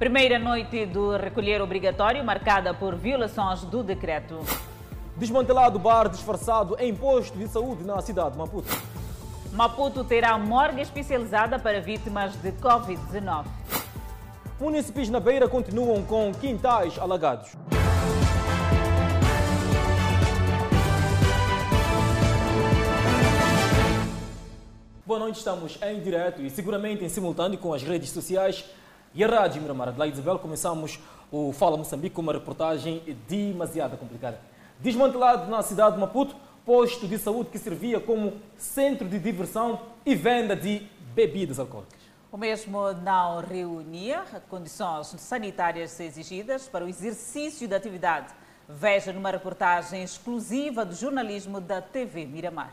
Primeira noite do recolher obrigatório marcada por violações do decreto. Desmantelado bar disfarçado em posto de saúde na cidade de Maputo. Maputo terá morgue especializada para vítimas de Covid-19. Municípios na Beira continuam com quintais alagados. Boa noite, estamos em direto e seguramente em simultâneo com as redes sociais e a Rádio Miramar de La Isabel. Começamos o Fala Moçambique com uma reportagem demasiado complicada. Desmantelado na cidade de Maputo, posto de saúde que servia como centro de diversão e venda de bebidas alcoólicas. O mesmo não reunia condições sanitárias exigidas para o exercício da atividade. Veja numa reportagem exclusiva do jornalismo da TV Miramar.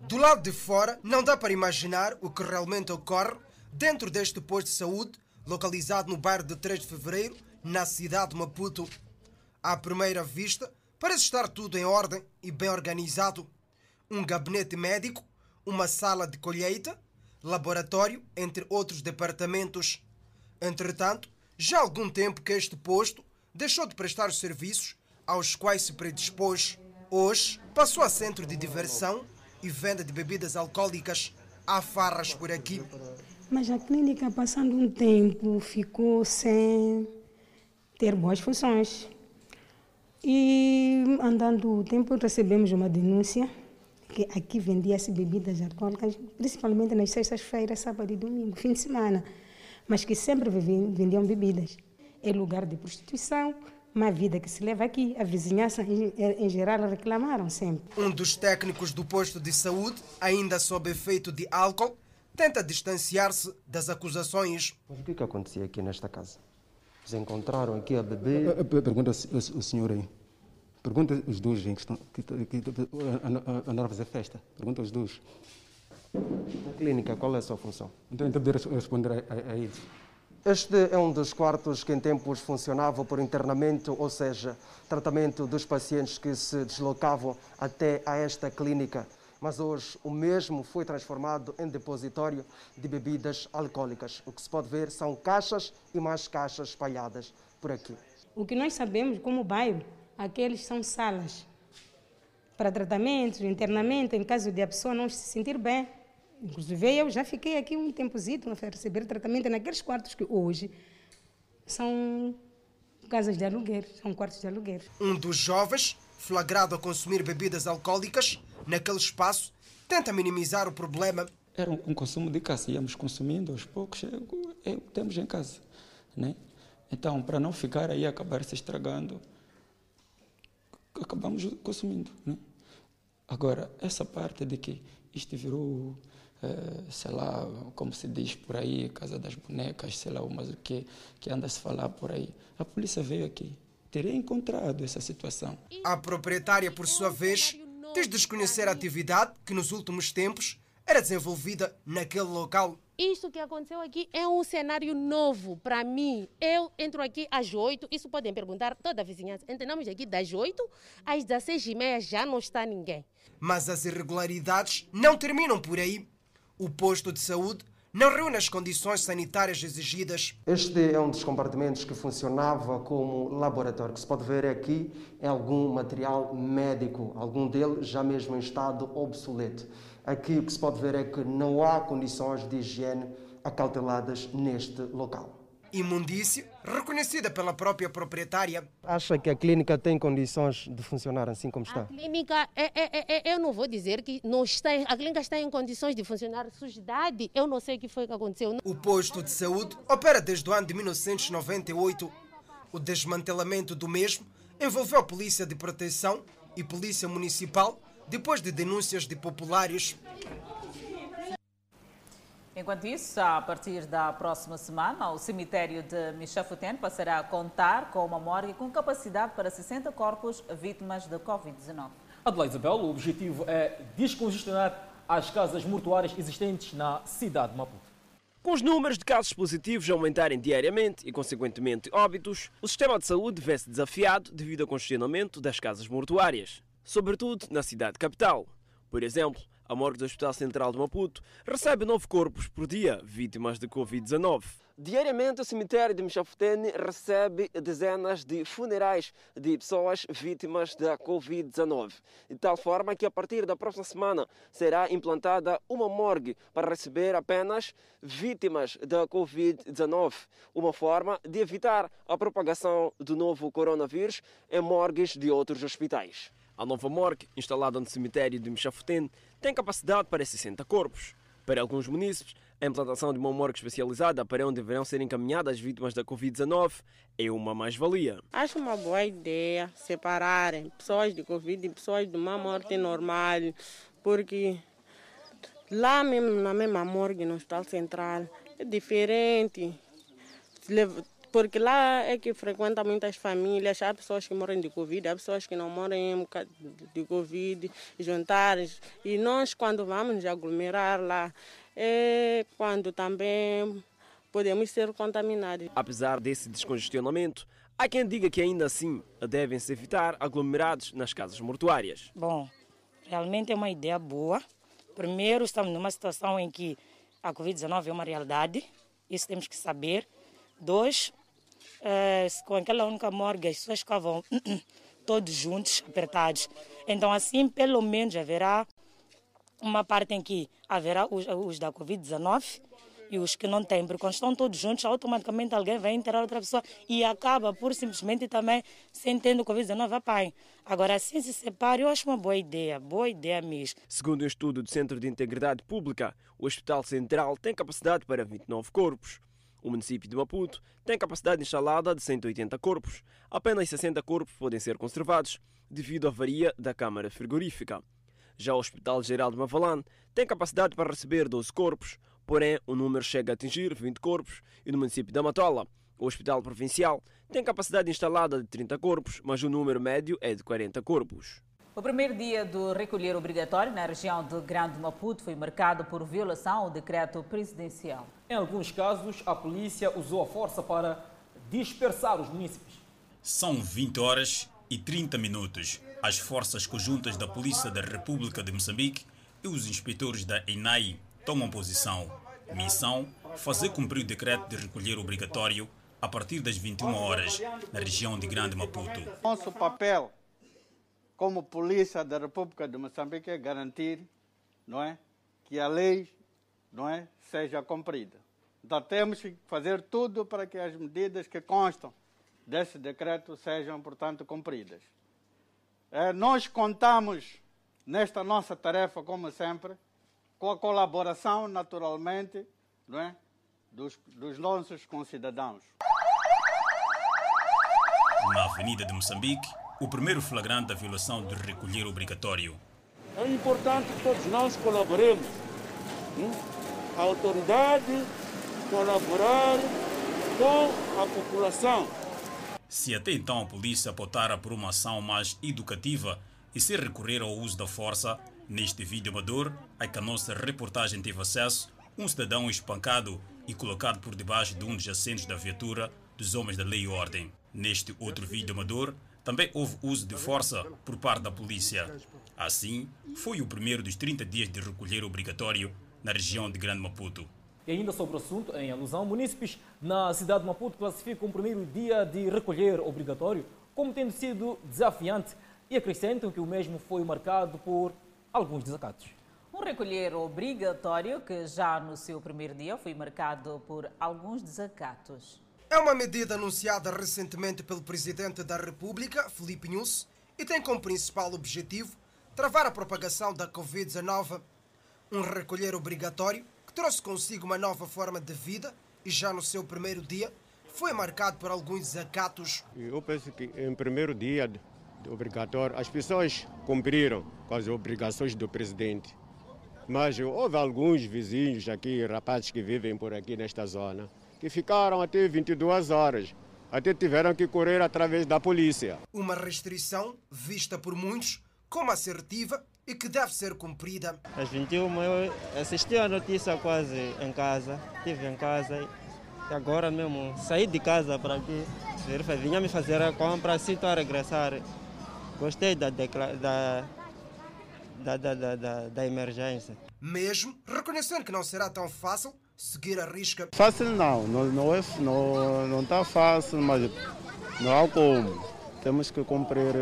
Do lado de fora, não dá para imaginar o que realmente ocorre dentro deste posto de saúde, localizado no bairro de 3 de Fevereiro, na cidade de Maputo. À primeira vista, parece estar tudo em ordem e bem organizado. Um gabinete médico, uma sala de colheita, laboratório, entre outros departamentos. Entretanto, já há algum tempo que este posto deixou de prestar os serviços aos quais se predispôs. Hoje, passou a centro de diversão e venda de bebidas alcoólicas. Há farras por aqui. Mas a clínica, passando um tempo, ficou sem ter boas funções. E andando o tempo, recebemos uma denúncia que aqui vendia-se bebidas alcoólicas, principalmente nas sextas-feiras, sábado e domingo, fim de semana, mas que sempre vendiam bebidas. É lugar de prostituição, uma vida que se leva aqui. A vizinhança, em, geral, reclamaram sempre. Um dos técnicos do posto de saúde, ainda sob efeito de álcool, tenta distanciar-se das acusações. Mas o que, que acontecia aqui nesta casa? Eles encontraram aqui a beber. Pergunta o senhor aí. Pergunta os dois que estão que, que, andaram a fazer festa. Pergunta os dois. Na clínica, qual é a sua função? Então, então poder responder a, a, a eles. Este é um dos quartos que em tempos funcionava por internamento, ou seja, tratamento dos pacientes que se deslocavam até a esta clínica. Mas hoje o mesmo foi transformado em depositório de bebidas alcoólicas. O que se pode ver são caixas e mais caixas espalhadas por aqui. O que nós sabemos como bairro, aqueles são salas para tratamentos, internamento, em caso de a pessoa não se sentir bem. Inclusive eu já fiquei aqui um tempozito a receber tratamento naqueles quartos que hoje são casas de aluguer, são quartos de aluguer. Um dos jovens, flagrado a consumir bebidas alcoólicas naquele espaço, tenta minimizar o problema. Era um, consumo de casa, íamos consumindo aos poucos, é, é o que temos em casa. Né? Então, para não ficar aí acabar se estragando, acabamos consumindo. Né? Agora, essa parte de que isto virou Uh, sei lá, como se diz por aí, Casa das Bonecas, sei lá, mas o que, que anda a se falar por aí. A polícia veio aqui, teria encontrado essa situação. A proprietária, por sua vez, diz desconhecer a atividade que nos últimos tempos era desenvolvida naquele local. Isto que aconteceu aqui é um cenário novo para mim. Eu entro aqui às 8, isso podem perguntar toda a vizinhança. Entramos aqui das 8 às 16 e meia já não está ninguém. Mas as irregularidades não terminam por aí. O posto de saúde não reúne as condições sanitárias exigidas. Este é um dos compartimentos que funcionava como laboratório. Que se pode ver aqui é algum material médico, algum dele já mesmo em estado obsoleto. Aqui o que se pode ver é que não há condições de higiene acauteladas neste local. Imundície reconhecida pela própria proprietária. Acha que a clínica tem condições de funcionar assim como está? A clínica, é, é, é, eu não vou dizer que não está, a clínica está em condições de funcionar. Sujidade, eu não sei o que foi que aconteceu. O posto de saúde opera desde o ano de 1998. O desmantelamento do mesmo envolveu a Polícia de Proteção e Polícia Municipal depois de denúncias de populares. Enquanto isso, a partir da próxima semana, o cemitério de Michafuten passará a contar com uma morgue com capacidade para 60 corpos vítimas da Covid-19. Adelaide Isabel, o objetivo é descongestionar as casas mortuárias existentes na cidade de Maputo. Com os números de casos positivos aumentarem diariamente e, consequentemente, óbitos, o sistema de saúde vê-se desafiado devido ao congestionamento das casas mortuárias, sobretudo na cidade capital. Por exemplo, A morgue do Hospital Central de Maputo recebe nove corpos por dia vítimas de Covid-19. Diariamente, o cemitério de Michafutene recebe dezenas de funerais de pessoas vítimas da Covid-19. De tal forma que, a partir da próxima semana, será implantada uma morgue para receber apenas vítimas da Covid-19. Uma forma de evitar a propagação do novo coronavírus em morgues de outros hospitais. A nova morgue, instalada no cemitério de Michafutene, tem capacidade para 60 corpos. Para alguns munícipes, a implantação de uma morgue especializada para onde deverão ser encaminhadas as vítimas da Covid-19 é uma mais-valia. Acho uma boa ideia separarem pessoas de Covid e pessoas de uma morte normal, porque lá mesmo na mesma morgue no Hospital Central é diferente. Porque lá é que frequenta muitas famílias, há pessoas que morrem de Covid, há pessoas que não morrem de Covid, juntares. E nós, quando vamos nos aglomerar lá, é quando também podemos ser contaminados. Apesar desse descongestionamento, há quem diga que ainda assim devem-se evitar aglomerados nas casas mortuárias. Bom, realmente é uma ideia boa. Primeiro, estamos numa situação em que a Covid-19 é uma realidade, isso temos que saber. Dois, é, com aquela única morgue, as pessoas ficavam todos juntos, apertados. Então, assim, pelo menos haverá uma parte em que haverá os, os da Covid-19 e os que não têm, porque quando estão todos juntos, automaticamente alguém vai enterrar outra pessoa e acaba por simplesmente também sem tendo Covid-19 a pai. Agora, assim se separa, eu acho uma boa ideia, boa ideia mesmo. Segundo um estudo do Centro de Integridade Pública, o Hospital Central tem capacidade para 29 corpos. O município de Maputo tem capacidade instalada de 180 corpos. Apenas 60 corpos podem ser conservados devido à avaria da câmara frigorífica. Já o Hospital Geral de Mavalane tem capacidade para receber 12 corpos, porém o número chega a atingir 20 corpos e no município da Matola o Hospital Provincial tem capacidade instalada de 30 corpos, mas o número médio é de 40 corpos. O primeiro dia do recolher obrigatório na região de Grande Maputo foi marcado por violação ao decreto presidencial. Em alguns casos, a polícia usou a força para dispersar os munícipes. São 20 horas e 30 minutos. As forças conjuntas da Polícia da República de Moçambique e os inspetores da ENAI tomam posição. Missão: fazer cumprir o decreto de recolher obrigatório a partir das 21 horas na região de Grande Maputo. Nosso papel como polícia da República de Moçambique é garantir, não é, que a lei, não é, seja cumprida. Então temos que fazer tudo para que as medidas que constam desse decreto sejam, portanto, cumpridas. É, nós contamos nesta nossa tarefa, como sempre, com a colaboração, naturalmente, não é, dos, dos nossos concidadãos. Na Avenida de Moçambique, o primeiro flagrante da violação do recolher obrigatório. É importante que todos nós colaboremos. Hein? A autoridade colaborar com a população. Se até então a polícia optara por uma ação mais educativa e se recorrer ao uso da força, neste vídeo amador, a que a nossa reportagem teve acesso, um cidadão espancado e colocado por debaixo de um dos assentos da viatura dos homens da lei e ordem. Neste outro vídeo amador, também houve uso de força por parte da polícia. Assim, foi o primeiro dos 30 dias de recolher obrigatório na região de Grande Maputo. E ainda sobre o assunto, em alusão, munícipes na cidade de Maputo classificam o primeiro dia de recolher obrigatório como tendo sido desafiante e acrescentam que o mesmo foi marcado por alguns desacatos. Um recolher obrigatório que já no seu primeiro dia foi marcado por alguns desacatos. É uma medida anunciada recentemente pelo Presidente da República, Felipe Nunes, e tem como principal objetivo travar a propagação da Covid-19. Um recolher obrigatório que trouxe consigo uma nova forma de vida e já no seu primeiro dia foi marcado por alguns desacatos. Eu penso que em primeiro dia obrigatório as pessoas cumpriram com as obrigações do Presidente. Mas houve alguns vizinhos aqui, rapazes que vivem por aqui nesta zona, que ficaram até 22 horas. Até tiveram que correr através da polícia. Uma restrição vista por muitos como assertiva e que deve ser cumprida. Às 21 eu assisti a notícia quase em casa, estive em casa e agora mesmo saí de casa para aqui. Vinha me fazer a compra, assim estou a regressar. Gostei da, da, da, da, da, da, da emergência. Mesmo reconhecendo que não será tão fácil seguir a risca. Fácil não, não, não é, não, não está fácil, mas não há como. Temos que cumprir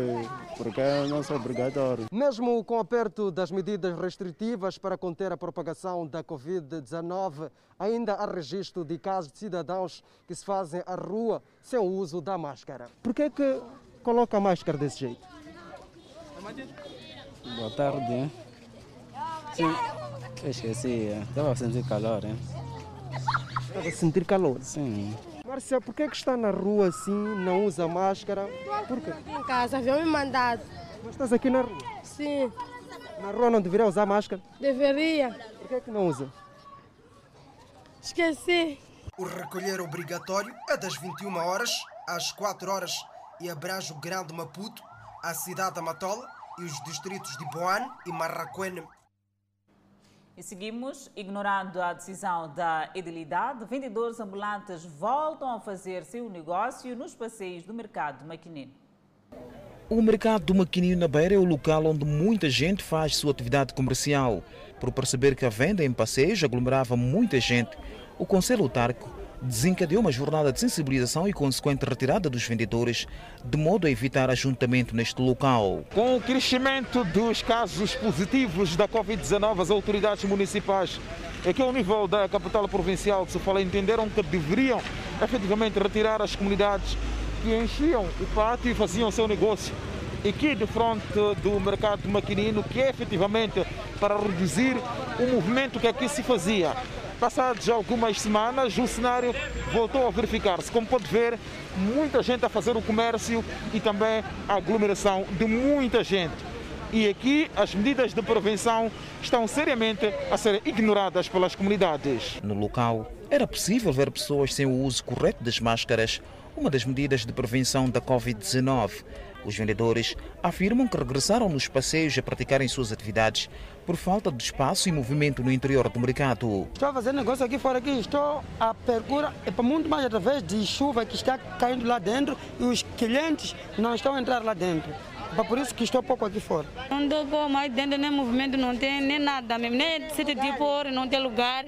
porque é nosso obrigatório. Mesmo com o aperto das medidas restritivas para conter a propagação da Covid-19, ainda há registro de casos de cidadãos que se fazem à rua sem o uso da máscara. Por que, que coloca a máscara desse jeito? Boa tarde. Hein? Sim, eu esqueci. Estava a sentir calor. Hein? Estava a sentir calor? Sim. Márcia, por que, que está na rua assim, não usa máscara? Por quê? Em casa, haviam me mandado. Mas estás aqui na rua? Sim. Na rua não deveria usar máscara? Deveria. Por que, que não usa? Esqueci. O recolher obrigatório é das 21 horas às 4 horas e abrange o Grande Maputo, a cidade da Matola e os distritos de Boane e Marraquene. E seguimos, ignorando a decisão da edilidade, vendedores ambulantes voltam a fazer seu negócio nos passeios do mercado maquinino. O mercado do Maquinino na Beira é o local onde muita gente faz sua atividade comercial. Por perceber que a venda em passeios aglomerava muita gente, o Conselho Autárquico desencadeou uma jornada de sensibilização e consequente retirada dos vendedores, de modo a evitar ajuntamento neste local. Com o crescimento dos casos positivos da Covid-19, as autoridades municipais, aqui ao nível da capital provincial de Sofala, entenderam que deveriam efetivamente retirar as comunidades que enchiam o pátio e faziam seu negócio aqui de frente do mercado maquinino, que é efetivamente para reduzir o movimento que aqui se fazia. Passados algumas semanas, o cenário voltou a verificar-se. Como pode ver, muita gente a fazer o comércio e também a aglomeração de muita gente. E aqui as medidas de prevenção estão seriamente a ser ignoradas pelas comunidades. No local, era possível ver pessoas sem o uso correto das máscaras, uma das medidas de prevenção da Covid-19. Os vendedores afirmam que regressaram nos passeios a praticarem suas atividades por falta de espaço e movimento no interior do mercado. Estou a fazer negócio aqui fora aqui, estou à procura, é para muito mais através de chuva que está caindo lá dentro e os clientes não estão a entrar lá dentro. É por isso que estou pouco aqui fora. Não dou como aí dentro, nem movimento, não tem nem nada mesmo, nem sítio de pôr, não tem lugar.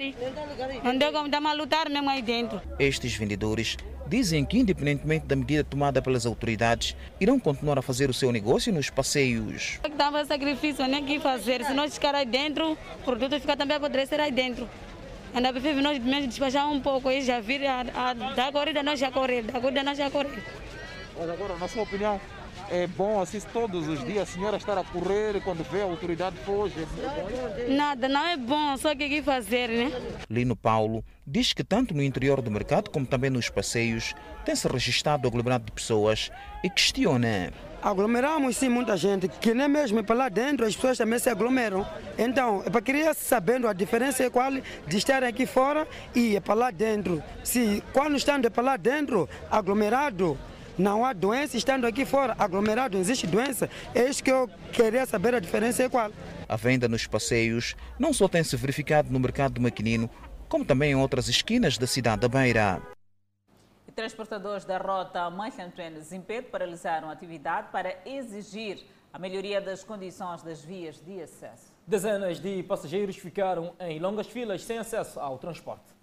Não deu como dar a lutar mesmo aí dentro. Estes vendedores dizem que, independentemente da medida tomada pelas autoridades, irão continuar a fazer o seu negócio nos passeios. Dava sacrifício, nem que fazer. Se nós ficar aí dentro, o produto fica também a apodrecer aí dentro. Ainda prefiro nós mesmo despachar um pouco e já vir a, a, da corrida nós já correr, da corrida nós já correr. Mas agora, na sua opinião, é bom assim todos os dias a senhora estar a correr e quando vê a autoridade foge? Nada, não é bom, só que que fazer, né? Lino Paulo diz que tanto no interior do mercado como também nos passeios tem-se registrado aglomerado de pessoas e questiona. Aglomeramos sim muita gente, que nem mesmo para lá dentro as pessoas também se aglomeram. Então, é para querer sabendo a diferença é qual de estar aqui fora e é para lá dentro. Se quando estando é para lá dentro, aglomerado, não há doença, estando aqui fora, aglomerado, não existe doença. É isso que eu queria saber a diferença é qual. A venda nos passeios não só tem se verificado no mercado do maquinino, como também em outras esquinas da cidade da Beira. E transportadores da rota Manchantren Zimpeto paralisaram a atividade para exigir a melhoria das condições das vias de acesso. Dezenas de passageiros ficaram em longas filas sem acesso ao transporte.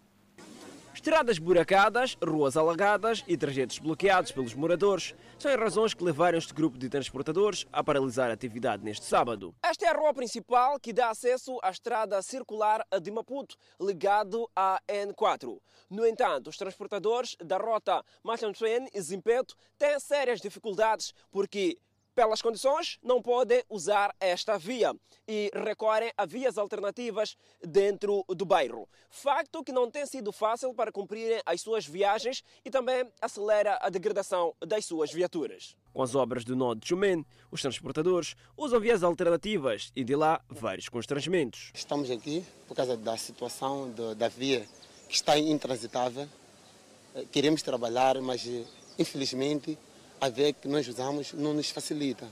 Estradas buracadas, ruas alagadas e trajetos bloqueados pelos moradores são as razões que levaram este grupo de transportadores a paralisar a atividade neste sábado. Esta é a rua principal que dá acesso à estrada circular de Maputo, ligado à N4. No entanto, os transportadores da rota Machantsuen e Zimpeto têm sérias dificuldades porque pelas condições, não podem usar esta via e recorrem a vias alternativas dentro do bairro. Facto que não tem sido fácil para cumprirem as suas viagens e também acelera a degradação das suas viaturas. Com as obras do nó de Chumen, os transportadores usam vias alternativas e de lá vários constrangimentos. Estamos aqui por causa da situação da via que está intransitável. Queremos trabalhar, mas infelizmente a via que nós usamos não nos facilita.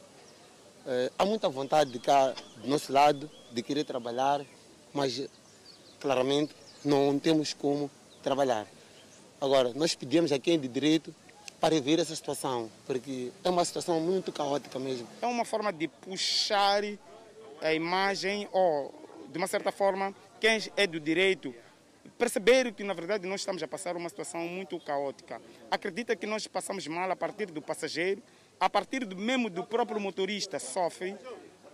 É, há muita vontade de cá, do nosso lado, de querer trabalhar, mas claramente não temos como trabalhar. Agora, nós pedimos a quem de direito para ver essa situação, porque é uma situação muito caótica mesmo. É uma forma de puxar a imagem ou, de uma certa forma, quem é do direito perceber que, na verdade, nós estamos a passar uma situação muito caótica. Acredita que nós passamos mal a partir do passageiro, a partir do, mesmo do próprio motorista sofre,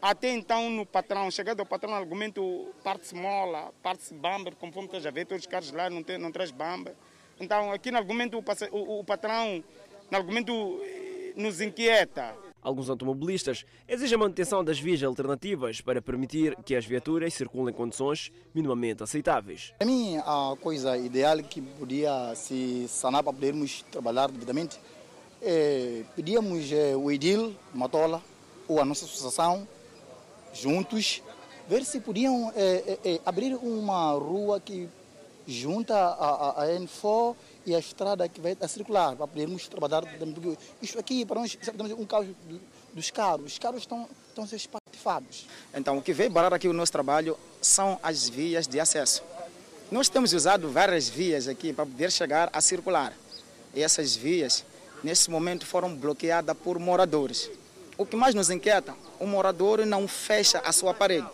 até então no patrão, chegado ao patrão, argumento parte-se mola, parte-se bamba, conforme estás a ver, todos os carros lá não, tem, não traz bamba. Então, aqui no argumento, o, o, o patrão, no argumento, eh, nos inquieta. Alguns automobilistas exigem a manutenção das vias alternativas para permitir que as viaturas circulem em condições minimamente aceitáveis. Para mim, a coisa ideal que podia se sanar para podermos trabalhar devidamente é, pedíamos é, o Edil, Matola, ou a nossa associação, juntos, ver se podiam é, é, é abrir uma rua que junta a, a, a N4 e a estrada que vai a circular, para podermos trabalhar. Isto aqui, para nós, é um caso dos carros. Os carros estão, estão a ser espatifados. Então, o que veio parar aqui o nosso trabalho são as vias de acesso. Nós temos usado várias vias aqui para poder chegar a circular. E essas vias, nesse momento, foram bloqueadas por moradores. O que mais nos inquieta, o morador não fecha a sua parede,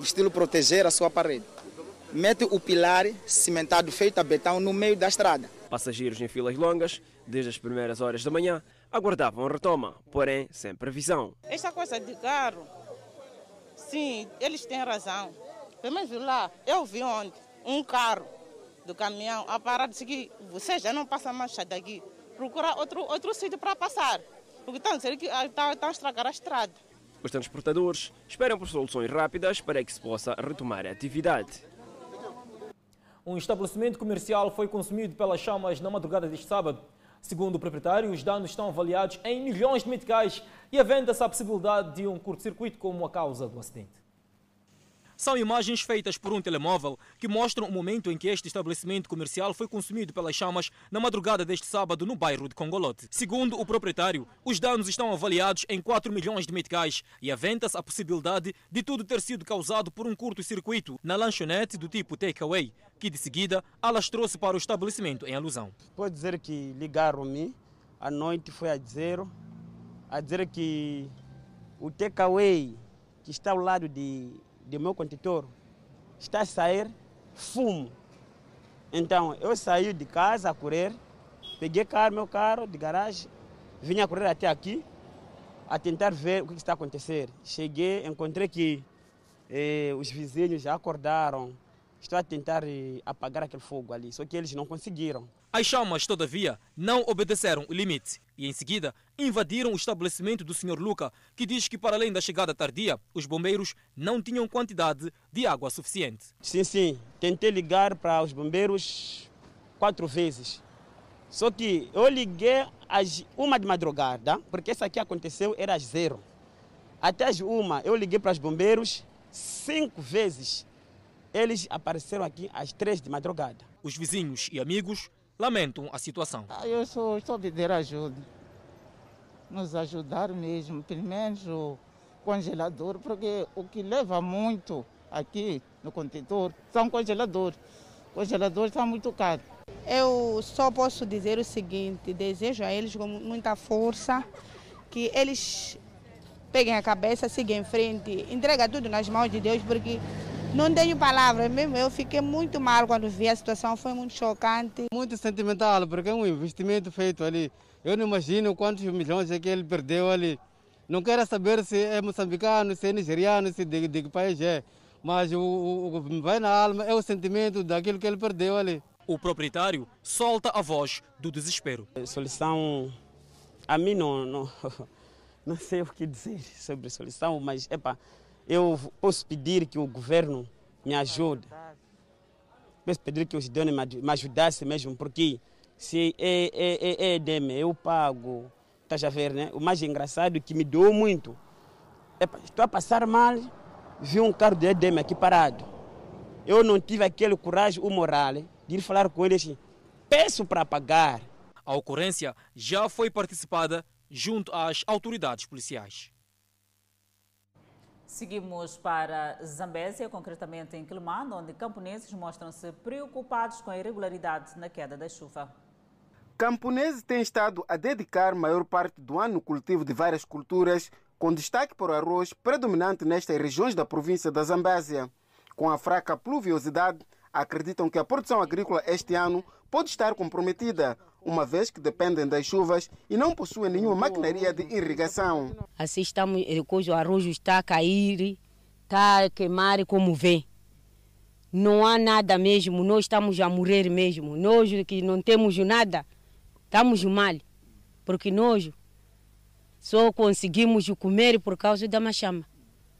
estilo proteger a sua parede mete o pilar cimentado feito a betão no meio da estrada. Passageiros em filas longas, desde as primeiras horas da manhã, aguardavam a retoma, porém sem previsão. Esta coisa de carro, sim, eles têm razão. Pelo menos lá, eu vi ontem um carro do caminhão a parar de seguir. Você já não passa mais daqui. Procurar outro, outro sítio para passar. Porque estão a dizer que está a estragar a estrada. Os transportadores esperam por soluções rápidas para que se possa retomar a atividade. Um estabelecimento comercial foi consumido pelas chamas na madrugada deste sábado. Segundo o proprietário, os danos estão avaliados em milhões de meticais e havendo-se a possibilidade de um curto-circuito como a causa do acidente. São imagens feitas por um telemóvel que mostram o momento em que este estabelecimento comercial foi consumido pelas chamas na madrugada deste sábado no bairro de Congolote. Segundo o proprietário, os danos estão avaliados em 4 milhões de meticais e aventa-se a possibilidade de tudo ter sido causado por um curto-circuito na lanchonete do tipo takeaway, que de seguida alastrou-se para o estabelecimento em alusão. Pode dizer que ligaram-me à noite foi a dizer, a dizer que o takeaway que está ao lado de do meu condutor está a sair fumo. Então eu saí de casa a correr, peguei carro, meu carro de garagem, vim a correr até aqui a tentar ver o que está a acontecer. Cheguei, encontrei que eh, os vizinhos já acordaram, Estou a tentar eh, apagar aquele fogo ali, só que eles não conseguiram. As chamas, todavia, não obedeceram o limite e, em seguida, invadiram o estabelecimento do Sr. Luca, que diz que, para além da chegada tardia, os bombeiros não tinham quantidade de água suficiente. Sim, sim. Tentei ligar para os bombeiros quatro vezes. Só que eu liguei às uma de madrugada, porque isso aqui aconteceu, era às zero. Até às uma, eu liguei para os bombeiros cinco vezes eles apareceram aqui às três de madrugada. Os vizinhos e amigos lamentam a situação. Ah, eu só estou a pedir ajuda. Nos ajudar mesmo, pelo menos o congelador, porque o que leva muito aqui no contentor são congeladores. Congeladores estão muito caros. Eu só posso dizer o seguinte: desejo a eles com muita força que eles peguem a cabeça, sigam em frente, entrega tudo nas mãos de Deus, porque não tenho palavras, mesmo eu fiquei muito mal quando vi a situação, foi muito chocante. Muito sentimental, porque é um investimento feito ali. Eu não imagino quantos milhões é que ele perdeu ali. Não quero saber se é moçambicano, se é nigeriano, se de, de que país é. Mas o, o, o que vai na alma é o sentimento daquilo que ele perdeu ali. O proprietário solta a voz do desespero. A solução, a mim não, não, não sei o que dizer sobre a solução, mas epa, eu posso pedir que o governo me ajude. Posso pedir que os donos me ajudassem mesmo, porque se é, é, é, é EDM, eu pago. Estás a ver, né? O mais engraçado é que me doou muito. estou a passar mal, vi um carro de EDM aqui parado. Eu não tive aquele coragem, o moral, de ir falar com eles. Peço para pagar. A ocorrência já foi participada junto às autoridades policiais. Seguimos para Zambésia, concretamente em Quilomano, onde camponeses mostram-se preocupados com a irregularidade na queda da chuva. Camponeses têm estado a dedicar maior parte do ano no cultivo de várias culturas, com destaque para o arroz predominante nestas regiões da província da Zambésia. Com a fraca pluviosidade, acreditam que a produção agrícola este ano pode estar comprometida, uma vez que dependem das chuvas e não possuem nenhuma maquinaria de irrigação. Assim estamos, cujo arroz está a cair, está a queimar como vê. Não há nada mesmo, nós estamos a morrer mesmo. Nós que não temos nada, estamos mal, porque nós só conseguimos comer por causa da machama.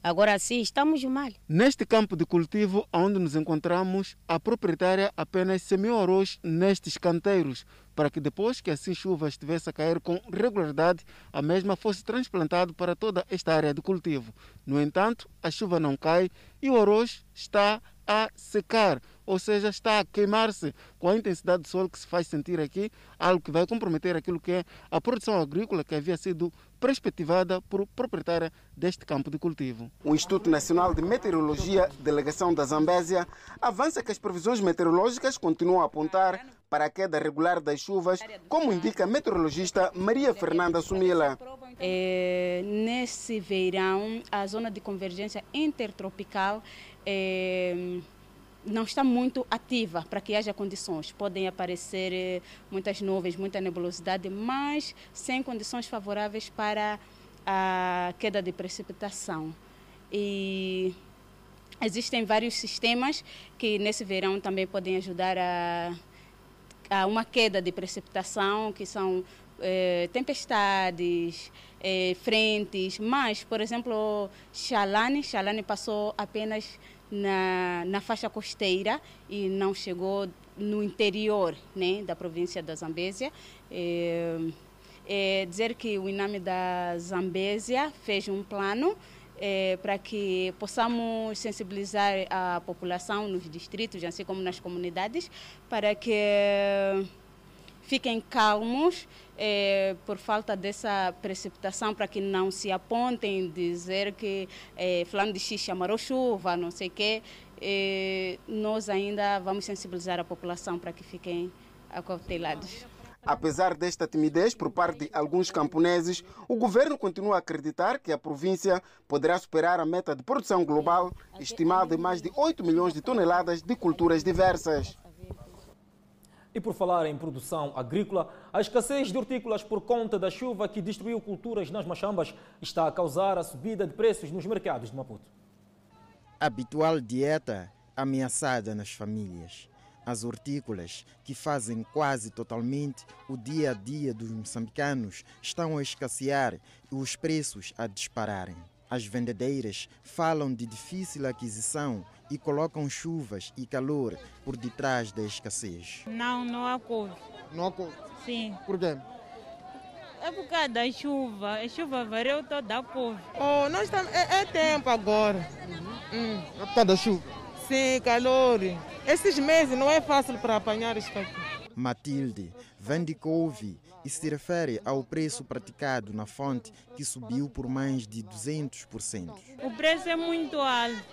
Agora sim, estamos mal. Neste campo de cultivo onde nos encontramos, a proprietária apenas semeou arroz nestes canteiros, para que depois que assim chuva estivesse a cair com regularidade, a mesma fosse transplantado para toda esta área de cultivo. No entanto, a chuva não cai e o arroz está a secar, ou seja, está a queimar-se com a intensidade do sol que se faz sentir aqui, algo que vai comprometer aquilo que é a produção agrícola que havia sido perspectivada por proprietária deste campo de cultivo. O Instituto Nacional de Meteorologia, delegação da Zambésia, avança que as previsões meteorológicas continuam a apontar para a queda regular das chuvas, como indica a meteorologista Maria Fernanda Sumila. É, nesse verão, a zona de convergência intertropical é, não está muito ativa para que haja condições. Podem aparecer eh, muitas nuvens, muita nebulosidade, mas sem condições favoráveis para a queda de precipitação. E existem vários sistemas que nesse verão também podem ajudar a, a uma queda de precipitação, que são eh, tempestades, eh, frentes, mas, por exemplo, Xalane, Xalane passou apenas na, na faixa costeira e não chegou no interior né, da província da Zambésia. É, é dizer que o INAME da Zambésia fez um plano é, para que possamos sensibilizar a população nos distritos, assim como nas comunidades, para que fiquem calmos é, por falta dessa precipitação, para que não se apontem dizer que é, fulano de X chamarou chuva, não sei o quê. É, nós ainda vamos sensibilizar a população para que fiquem acautelados. Apesar desta timidez por parte de alguns camponeses, o governo continua a acreditar que a província poderá superar a meta de produção global, estimada em mais de 8 milhões de toneladas de culturas diversas. E por falar em produção agrícola, a escassez de hortícolas por conta da chuva que destruiu culturas nas machambas está a causar a subida de preços nos mercados de Maputo. Habitual dieta ameaçada nas famílias. As hortícolas, que fazem quase totalmente o dia a dia dos moçambicanos, estão a escassear e os preços a dispararem. As vendedeiras falam de difícil aquisição e colocam chuvas e calor por detrás da escassez. Não, não há couve. Não há couve? Sim. Por quê? É por causa da chuva. A chuva vareu toda a couve. Oh, nós estamos, é, é tempo agora. Hum, é por causa da chuva? Sim, calor. Esses meses não é fácil para apanhar isso aqui. Matilde vende couve e se refere ao preço praticado na fonte que subiu por mais de 200%. O preço é muito alto.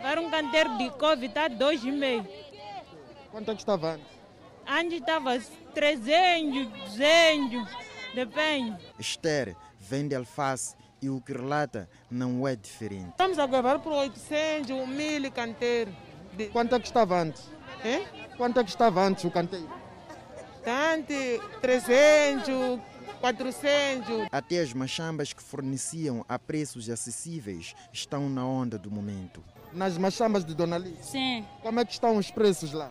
Para um canteiro de couve está 2,5. Quanto é que estava antes? Antes estava 300, 200, depende. Esther vende alface e o que relata não é diferente. Estamos a gravar por 800, 1.000 canteiro. De... Quanto é que estava antes? Hein? Quanto é que estava antes o canteiro? Tanto, 300, 400. Até as machambas que forneciam a preços acessíveis estão na onda do momento. Nas machambas de Dona Liz? Sim. Como é que estão os preços lá?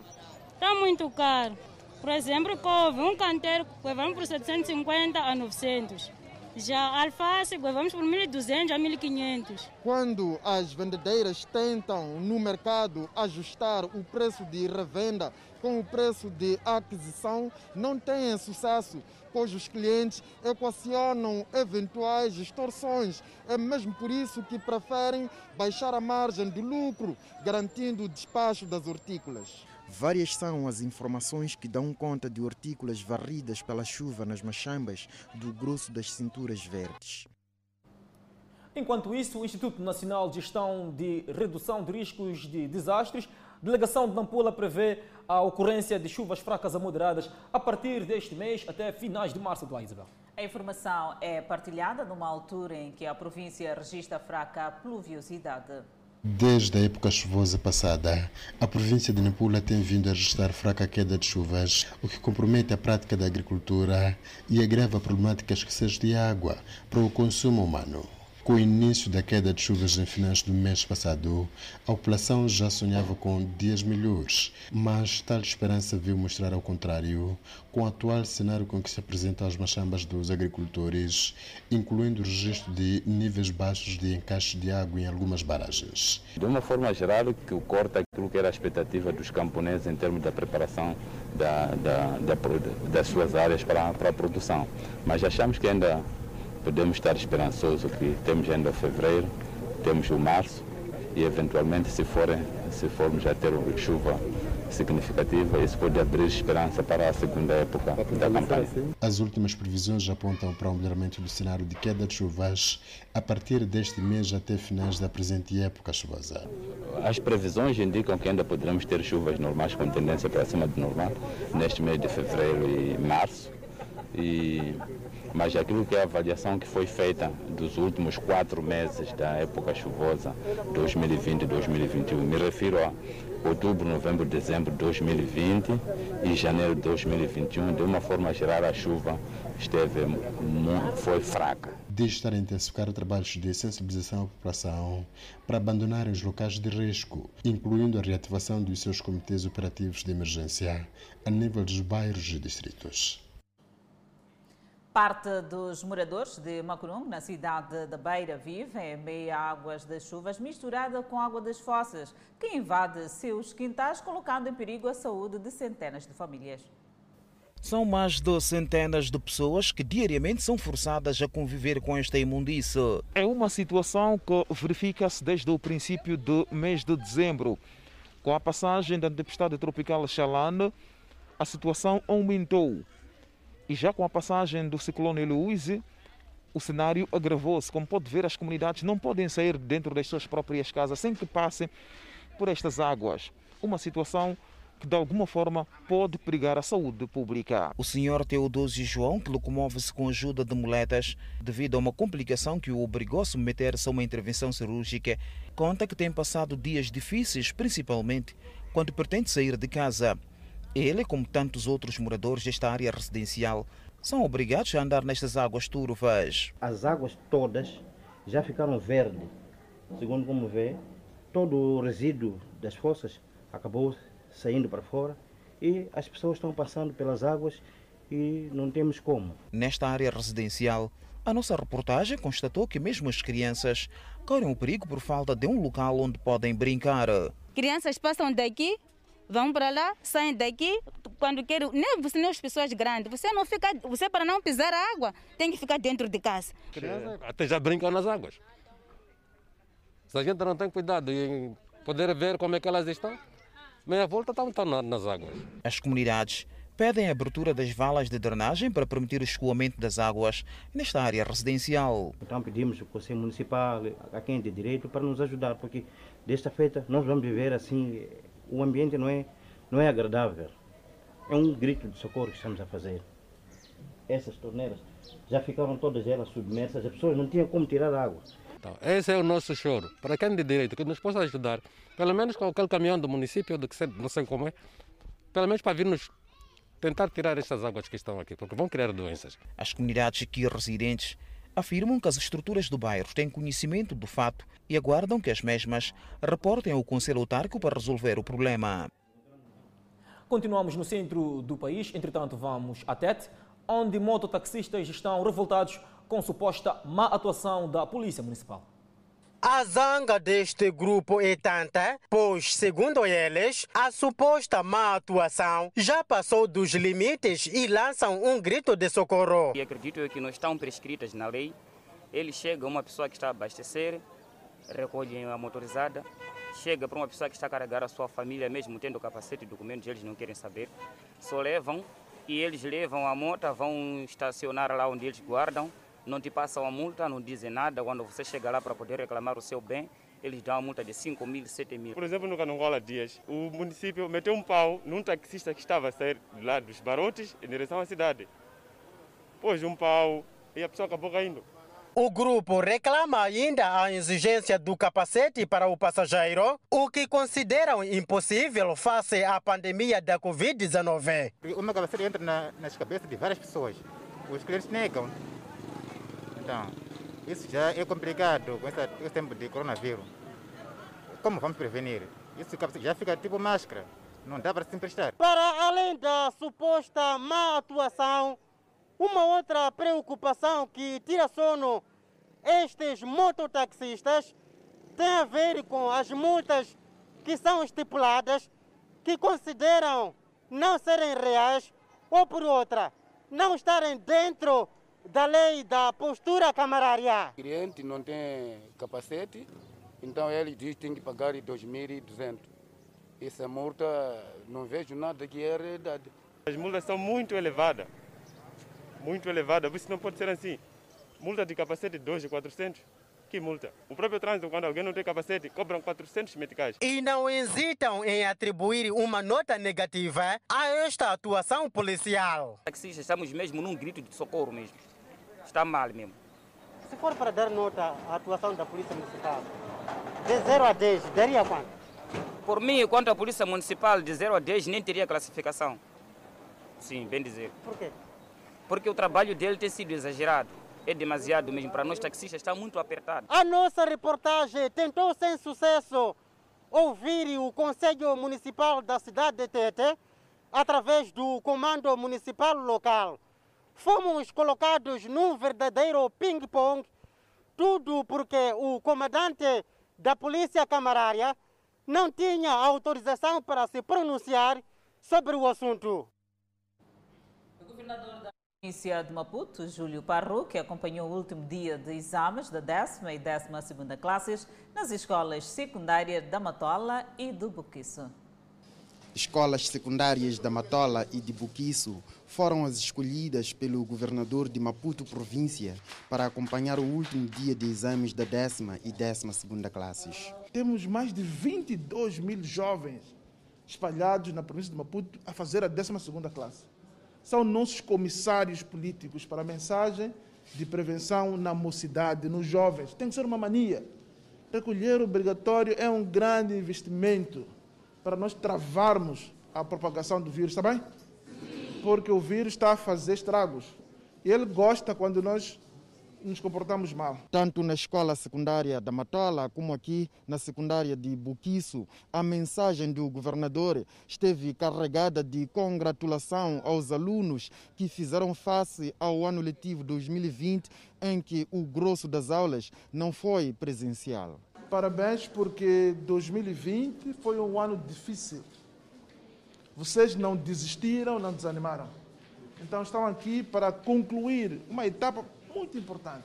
Está muito caro. Por exemplo, couve, um canteiro, levamos por 750 a 900. Já alface, levamos por 1.200 a 1.500. Quando as vendedeiras tentam no mercado ajustar o preço de revenda com o preço de aquisição, não têm sucesso, pois os clientes equacionam eventuais distorções. É mesmo por isso que preferem baixar a margem de lucro, garantindo o despacho das hortícolas. Várias são as informações que dão conta de hortícolas varridas pela chuva nas machambas do grosso das cinturas verdes. Enquanto isso, o Instituto Nacional de Gestão de Redução de Riscos de Desastres, Delegação de Nampula, prevê a ocorrência de chuvas fracas a moderadas a partir deste mês até finais de março do Isabel. A informação é partilhada numa altura em que a província registra fraca pluviosidade. Desde a época chuvosa passada, a província de Nampula tem vindo a registrar fraca queda de chuvas, o que compromete a prática da agricultura e agrava a problemática escassez de água para o consumo humano. Com o início da queda de chuvas em finais do mês passado, a população já sonhava com dias melhores, mas tal esperança viu mostrar ao contrário, com o atual cenário com que se apresentam as machambas dos agricultores, incluindo o registro de níveis baixos de encaixe de água em algumas barragens. De uma forma geral, que corta aquilo que era a expectativa dos camponeses em termos da preparação da, da, da, das suas áreas para, para a produção. Mas achamos que ainda podemos estar esperançosos que temos ainda fevereiro, temos o março e eventualmente se, forem, se formos a ter chuva significativa, isso pode abrir esperança para a segunda época da campanha. As últimas previsões apontam para um melhoramento do cenário de queda de chuvas a partir deste mês até finais da presente época chuvosa. As previsões indicam que ainda poderemos ter chuvas normais com tendência para cima do normal neste mês de fevereiro e março. E mas aquilo que é a avaliação que foi feita dos últimos quatro meses da época chuvosa 2020-2021, me refiro a outubro, novembro, dezembro de 2020 e janeiro de 2021, de uma forma geral a chuva esteve foi fraca. Diz estar a intensificar trabalhos de sensibilização à população para abandonarem os locais de risco, incluindo a reativação dos seus comitês operativos de emergência a nível dos bairros e distritos. Parte dos moradores de Macurung, na cidade da Beira, vivem em meio a águas das chuvas misturada com água das fossas, que invade seus quintais, colocando em perigo a saúde de centenas de famílias. São mais de centenas de pessoas que diariamente são forçadas a conviver com esta imundície. É uma situação que verifica-se desde o princípio do mês de dezembro. Com a passagem da tempestade tropical Xalana, a situação aumentou. E já com a passagem do ciclone Luiz, o cenário agravou-se. Como pode ver, as comunidades não podem sair dentro das suas próprias casas sem que passem por estas águas. Uma situação que de alguma forma pode perigar a saúde pública. O senhor Teodósio João, que locomove-se com ajuda de muletas devido a uma complicação que o obrigou a submeter-se a uma intervenção cirúrgica, conta que tem passado dias difíceis, principalmente quando pretende sair de casa. Ele, como tantos outros moradores desta área residencial, são obrigados a andar nestas águas turvas. As águas todas já ficaram verdes. Segundo como vê, todo o resíduo das fossas acabou saindo para fora e as pessoas estão passando pelas águas e não temos como. Nesta área residencial, a nossa reportagem constatou que mesmo as crianças correm o perigo por falta de um local onde podem brincar. Crianças passam daqui vão para lá, saem daqui, quando querem, nem você nem as pessoas grandes, você não fica, você para não pisar a água, tem que ficar dentro de casa. Criança, até já brincam nas águas. Se a gente não tem cuidado em poder ver como é que elas estão, meia volta estão, nas águas. As comunidades pedem a abertura das valas de drenagem para permitir o escoamento das águas nesta área residencial. Então pedimos ao Conselho Municipal, a quem de direito, para nos ajudar, porque desta feita nós vamos viver assim o ambiente não é, não é agradável. É um grito de socorro que estamos a fazer. Essas torneiras já ficaram todas elas submersas, as pessoas não tinham como tirar água. Então, esse é o nosso choro. Para quem de direito, que nos possa ajudar, pelo menos com aquele caminhão do município, do que sei, não sei como é, pelo menos para vir nos tentar tirar estas águas que estão aqui, porque vão criar doenças. As comunidades aqui residentes afirmam que as estruturas do bairro têm conhecimento do fato e aguardam que as mesmas reportem ao Conselho Autárquico para resolver o problema. Continuamos no centro do país, entretanto vamos a Tete, onde mototaxistas estão revoltados com suposta má atuação da Polícia Municipal. A zanga deste grupo é tanta, pois, segundo eles, a suposta má atuação já passou dos limites e lançam um grito de socorro. E acredito que não estão prescritas na lei. Ele chega uma pessoa que está a abastecer, recolhe a motorizada, chega para uma pessoa que está a carregar a sua família, mesmo tendo capacete e documentos, eles não querem saber. Só levam e eles levam a moto, vão estacionar lá onde eles guardam não te passam a multa, não dizem nada. Quando você chega lá para poder reclamar o seu bem, eles dão uma multa de 5 mil, 7 mil. Por exemplo, no Canongola Dias, o município meteu um pau num taxista que estava a sair lá dos Barotes em direção à cidade. Pôs um pau e a pessoa acabou caindo. O grupo reclama ainda a exigência do capacete para o passageiro, o que consideram impossível face à pandemia da Covid-19. O meu capacete entra na, nas cabeças de várias pessoas. Os clientes negam. Então, isso já é complicado com esse, esse tempo de coronavírus. Como vamos prevenir? Isso já fica tipo máscara. Não dá para se emprestar. Para além da suposta má atuação, uma outra preocupação que tira sono estes mototaxistas tem a ver com as multas que são estipuladas, que consideram não serem reais, ou por outra, não estarem dentro da lei da postura camarária. O cliente não tem capacete, então ele diz que tem que pagar 2.200. Essa multa, não vejo nada que é realidade. As multas são muito elevadas muito elevada, por isso não pode ser assim. Multa de capacete 2 de 400. Que multa? O próprio trânsito, quando alguém não tem capacete, cobram 400 meticais. E não hesitam em atribuir uma nota negativa a esta atuação policial. Taxistas, estamos mesmo num grito de socorro mesmo. Está mal mesmo. Se for para dar nota à atuação da Polícia Municipal, de 0 a 10, daria quanto? Por mim, quanto à Polícia Municipal, de 0 a 10, nem teria classificação. Sim, bem dizer. Por quê? porque o trabalho dele tem sido exagerado. É demasiado mesmo. Para nós taxistas está muito apertado. A nossa reportagem tentou sem sucesso ouvir o Conselho Municipal da cidade de Tete através do Comando Municipal Local. Fomos colocados num verdadeiro ping-pong, tudo porque o comandante da Polícia Camarária não tinha autorização para se pronunciar sobre o assunto. O governador da província de Maputo, Júlio Parro, que acompanhou o último dia de exames da décima e décima segunda classes nas escolas secundárias da Matola e do Buquiço. Escolas secundárias da Matola e de Buquiço foram as escolhidas pelo governador de Maputo província para acompanhar o último dia de exames da décima e décima segunda classes. Temos mais de 22 mil jovens espalhados na província de Maputo a fazer a décima segunda classe são nossos comissários políticos para a mensagem de prevenção na mocidade, nos jovens. Tem que ser uma mania. Recolher obrigatório é um grande investimento para nós travarmos a propagação do vírus, está bem? Porque o vírus está a fazer estragos. Ele gosta quando nós nos comportamos mal. Tanto na escola secundária da Matola como aqui na secundária de Buquiço, a mensagem do governador esteve carregada de congratulação aos alunos que fizeram face ao ano letivo 2020, em que o grosso das aulas não foi presencial. Parabéns, porque 2020 foi um ano difícil. Vocês não desistiram, não desanimaram. Então estão aqui para concluir uma etapa muito importante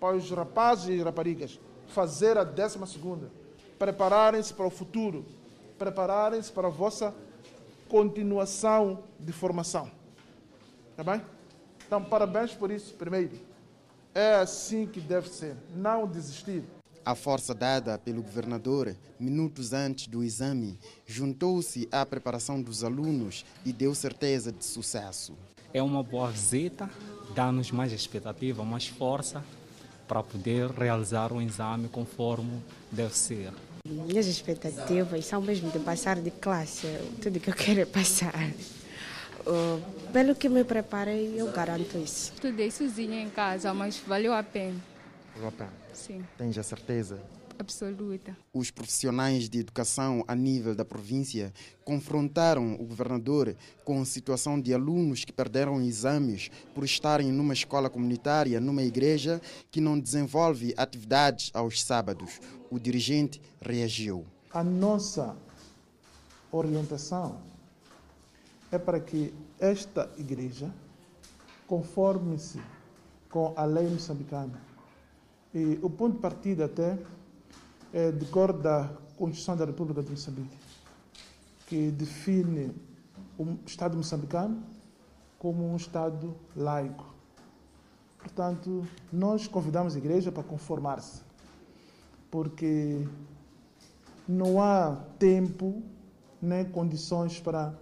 para os rapazes e raparigas fazer a décima segunda, prepararem-se para o futuro, prepararem-se para a vossa continuação de formação. Tá bem? Então, parabéns por isso, primeiro. É assim que deve ser, não desistir. A força dada pelo governador minutos antes do exame juntou-se à preparação dos alunos e deu certeza de sucesso. É uma boa visita dá-nos mais expectativa, mais força para poder realizar o exame conforme deve ser. Minhas expectativas são mesmo de passar de classe, tudo que eu quero é passar. Uh, pelo que me preparei, eu garanto isso. Estudei sozinha em casa, mas valeu a pena. Valeu a pena? Sim. Tens a certeza? absoluta. Os profissionais de educação a nível da província confrontaram o governador com a situação de alunos que perderam exames por estarem numa escola comunitária, numa igreja que não desenvolve atividades aos sábados. O dirigente reagiu. A nossa orientação é para que esta igreja conforme-se com a lei moçambicana. E o ponto de partida até é, decorre da Constituição da República de Moçambique, que define o Estado moçambicano como um Estado laico. Portanto, nós convidamos a igreja para conformar-se, porque não há tempo nem condições para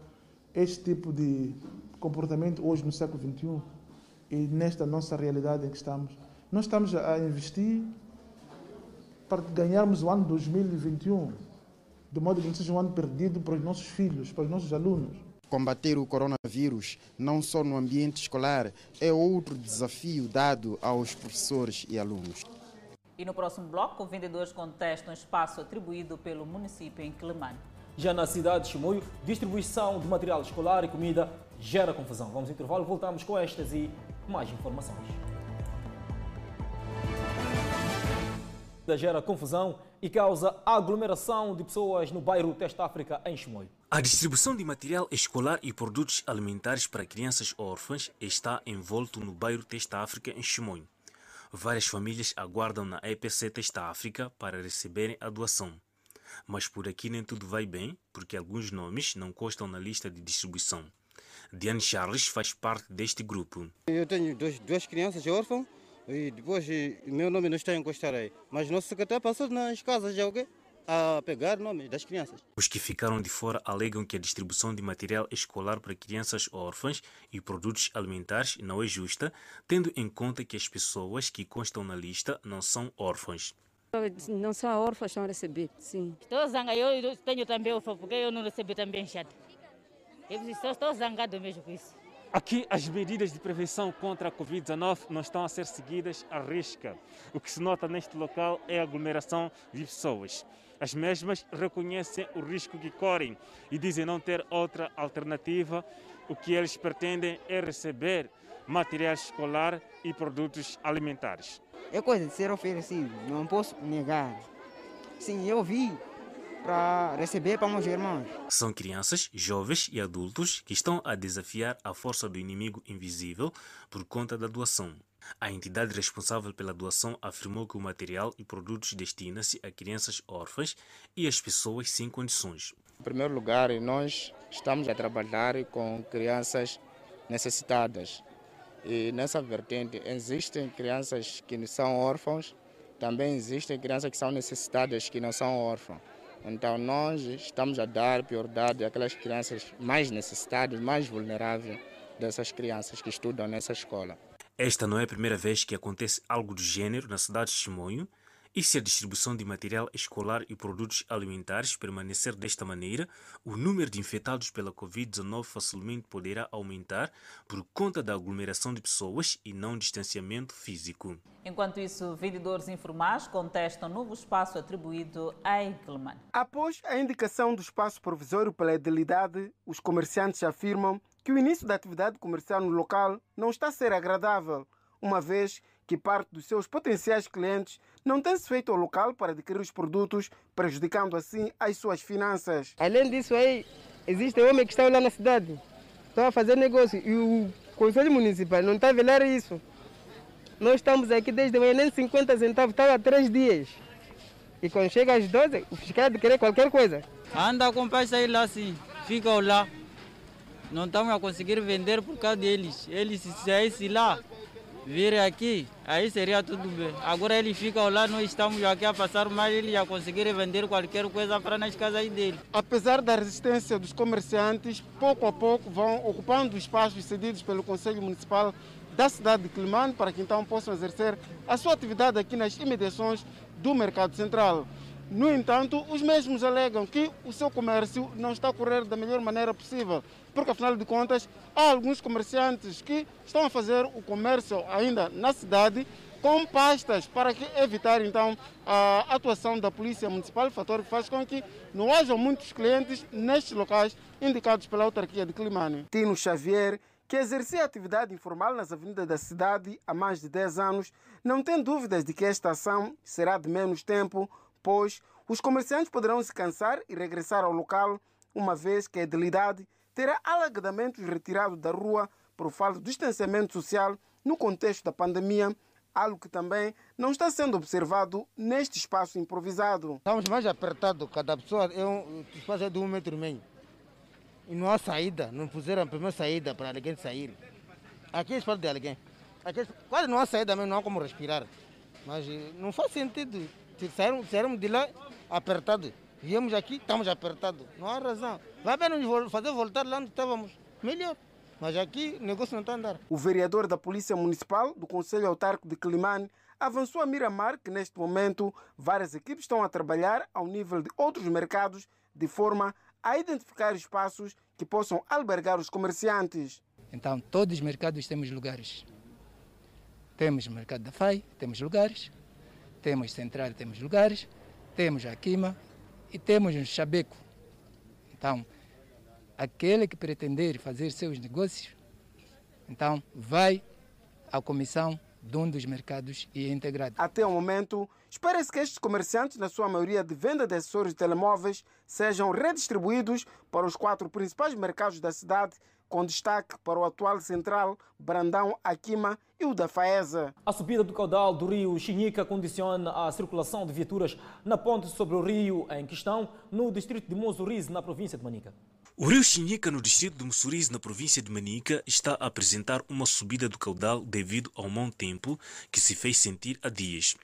este tipo de comportamento hoje no século XXI e nesta nossa realidade em que estamos. Nós estamos a investir para ganharmos o ano 2021, de modo que não seja um ano perdido para os nossos filhos, para os nossos alunos. Combater o coronavírus, não só no ambiente escolar, é outro desafio dado aos professores e alunos. E no próximo bloco, vendedores contestam espaço atribuído pelo município em Quelimane. Já na cidade de Chimoio, distribuição de material escolar e comida gera confusão. Vamos ao intervalo, voltamos com estas e mais informações. Gera confusão e causa aglomeração de pessoas no bairro Testa África, em Chimoio. A distribuição de material escolar e produtos alimentares para crianças órfãs está envolto no bairro Testa África, em Chimoio. Várias famílias aguardam na EPC Testa África para receberem a doação. Mas por aqui nem tudo vai bem, porque alguns nomes não constam na lista de distribuição. Diane Charles faz parte deste grupo. Eu tenho dois, duas crianças órfãs e depois meu nome não está a encostar aí. Mas nosso secretário passou nas casas de alguém a pegar o nome das crianças. Os que ficaram de fora alegam que a distribuição de material escolar para crianças órfãs e produtos alimentares não é justa, tendo em conta que as pessoas que constam na lista não são órfãs. Não são órfãos, estão a receber, sim. Estou zangada, eu tenho também órfão, porque eu não recebi também chato. Eu estou, estou zangado mesmo com isso. Aqui as medidas de prevenção contra a Covid-19 não estão a ser seguidas à risca. O que se nota neste local é a aglomeração de pessoas. As mesmas reconhecem o risco que correm e dizem não ter outra alternativa. O que eles pretendem é receber material escolar e produtos alimentares. É coisa de ser oferecido, não posso negar. Sim, eu vi para receber para meus irmãos. São crianças, jovens e adultos que estão a desafiar a força do inimigo invisível por conta da doação. A entidade responsável pela doação afirmou que o material e produtos destina-se a crianças órfãs e às pessoas sem condições. Em primeiro lugar, nós estamos a trabalhar com crianças necessitadas. E nessa vertente existem crianças que são órfãos, também existem crianças que são necessitadas que não são órfãs. Então nós estamos a dar prioridade àquelas crianças mais necessitadas, mais vulneráveis dessas crianças que estudam nessa escola. Esta não é a primeira vez que acontece algo do gênero na cidade de Chimoio. E se a distribuição de material escolar e produtos alimentares permanecer desta maneira, o número de infectados pela Covid-19 facilmente poderá aumentar por conta da aglomeração de pessoas e não distanciamento físico. Enquanto isso, vendedores informais contestam novo espaço atribuído a Enkelman. Após a indicação do espaço provisório pela edilidade, os comerciantes afirmam que o início da atividade comercial no local não está a ser agradável, uma vez que parte dos seus potenciais clientes não tem se feito ao local para adquirir os produtos, prejudicando assim as suas finanças. Além disso, aí, existe homem que está lá na cidade, estão a fazer negócio e o Conselho Municipal não está a velar isso. Nós estamos aqui desde manhã, nem 50 centavos, estava há três dias. E quando chega às 12, o fiscal querer qualquer coisa. Anda a comprar aí lá sim, ficam lá. Não estamos a conseguir vender por causa deles. Eles se saíssem lá, virem aqui, aí seria tudo bem. Agora ele fica lá, nós estamos aqui a passar mais, ele já conseguir vender qualquer coisa para nas casas dele. Apesar da resistência dos comerciantes, pouco a pouco vão ocupando espaços cedidos pelo Conselho Municipal da cidade de Climane para que então possam exercer a sua atividade aqui nas imediações do Mercado Central. No entanto, os mesmos alegam que o seu comércio não está a correr da melhor maneira possível, porque afinal de contas há alguns comerciantes que estão a fazer o comércio ainda na cidade com pastas para que evitar então a atuação da polícia municipal, fator que faz com que não haja muitos clientes nestes locais indicados pela autarquia de Climane. Tino Xavier que exercia atividade informal nas avenidas da cidade há mais de 10 anos, não tem dúvidas de que esta ação será de menos tempo, pois os comerciantes poderão se cansar e regressar ao local, uma vez que a edilidade terá alegadamente retirado da rua por falta de distanciamento social no contexto da pandemia, algo que também não está sendo observado neste espaço improvisado. Estamos mais apertados, cada pessoa é um espaço é de um metro e meio. E não há saída, não puseram a primeira saída para alguém sair. Aqui é espaço de alguém. Aqui quase não há saída mesmo, não há como respirar. Mas não faz sentido Saímos, saímos de lá apertado. Viemos aqui, estamos apertados. Não há razão. Vai bem nos fazer voltar lá onde estávamos. Melhor. Mas aqui o negócio não está a andar. O vereador da Polícia Municipal do Conselho Autárquico de Climane avançou a Miramar que neste momento várias equipes estão a trabalhar ao nível de outros mercados de forma a identificar espaços que possam albergar os comerciantes. Então, todos os mercados temos lugares. Temos o mercado da FAI, temos lugares. Temos Central, temos lugares. Temos a Quima e temos o Chabeco. Então, aquele que pretender fazer seus negócios, então vai à comissão de um dos mercados e é integrado. Até o momento, espera-se que estes comerciantes, na sua maioria de venda de acessórios de telemóveis, sejam redistribuídos para os quatro principais mercados da cidade, com destaque para o atual Central, Brandão, Aquima e o da Faesa. A subida do caudal do rio Xinhica condiciona a circulação de viaturas na ponte sobre o rio em questão, no distrito de Mozurize, na província de Manica. O rio Xinhica, no distrito de Mussurize, na província de Manica, está a apresentar uma subida do caudal devido ao mau tempo que se fez sentir há dias.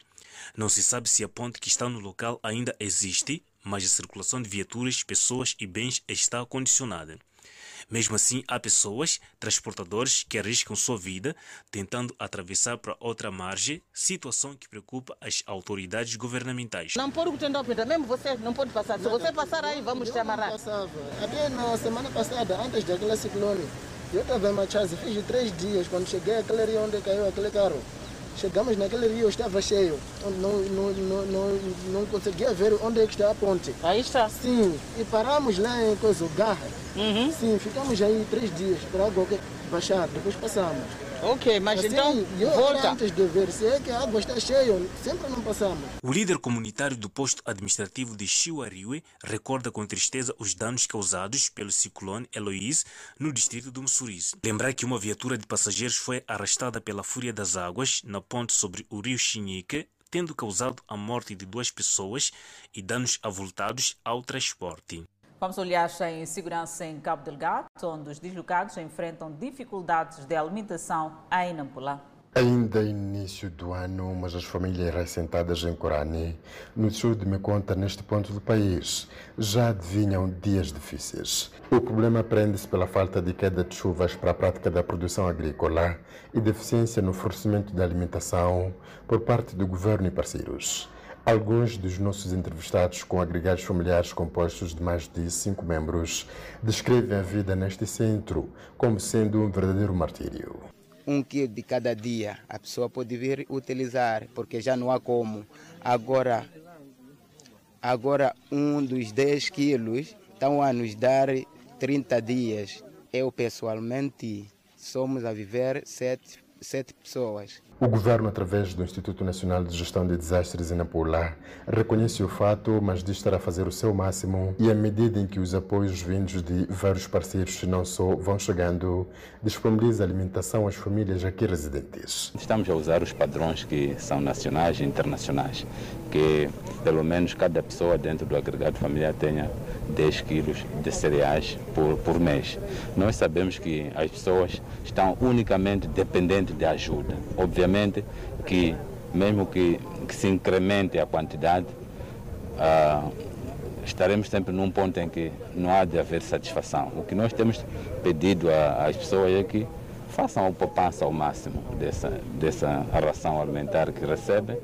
Não se sabe se a ponte que está no local ainda existe, mas a circulação de viaturas, pessoas e bens está condicionada. Mesmo assim, há pessoas, transportadores, que arriscam sua vida tentando atravessar para outra margem, situação que preocupa as autoridades governamentais. Não pode tentar mesmo você não pode passar. Se você passar aí, vamos te amarrar. Até na semana passada, antes daquele ciclone, eu estava em Machazi, fiz três dias. Quando cheguei àquele rio onde caiu aquele carro, chegamos naquele rio, estava cheio. Não, não, não, não, não conseguia ver onde é que está a ponte. Aí está? Sim, e paramos lá em coisa, Garra. Sim, ficamos aí três dias para a água baixar, depois passamos. Ok, mas Assim, então, eu volta. antes de ver se é que a água está cheia, sempre não passamos. O líder comunitário do posto administrativo de Chiuariue recorda com tristeza os danos causados pelo ciclone Eloise no distrito do Mussurize. Lembrar que uma viatura de passageiros foi arrastada pela fúria das águas na ponte sobre o rio Xinhique, tendo causado a morte de duas pessoas e danos avultados ao transporte. Vamos olhar em segurança em Cabo Delgado, onde os deslocados enfrentam dificuldades de alimentação em Nampula. Ainda início do ano, mas as famílias ressentadas em Corani, no sul de Meconta, neste ponto do país, já adivinham dias difíceis. O problema prende-se pela falta de queda de chuvas para a prática da produção agrícola e deficiência no fornecimento de alimentação por parte do governo e parceiros. Alguns dos nossos entrevistados com agregados familiares compostos de mais de cinco membros descrevem a vida neste centro como sendo um verdadeiro martírio. um quilo de cada dia a pessoa pode vir utilizar, porque já não há como. Agora, agora um dos 10 quilos estão a nos dar 30 dias. Eu pessoalmente somos a viver sete, sete pessoas. O governo, através do Instituto Nacional de Gestão de Desastres em Nampula, reconhece o fato, mas diz estar a fazer o seu máximo e à medida em que os apoios vindos de vários parceiros não só vão chegando, disponibiliza alimentação às famílias aqui residentes. Estamos a usar os padrões que são nacionais e internacionais, que pelo menos cada pessoa dentro do agregado familiar tenha 10 quilos de cereais por, por mês. Nós sabemos que as pessoas estão unicamente dependentes de ajuda. Obviamente que mesmo que, que se incremente a quantidade, ah, estaremos sempre num ponto em que não há de haver satisfação. O que nós temos pedido às pessoas é que façam a poupança ao máximo dessa, dessa ração alimentar que recebem,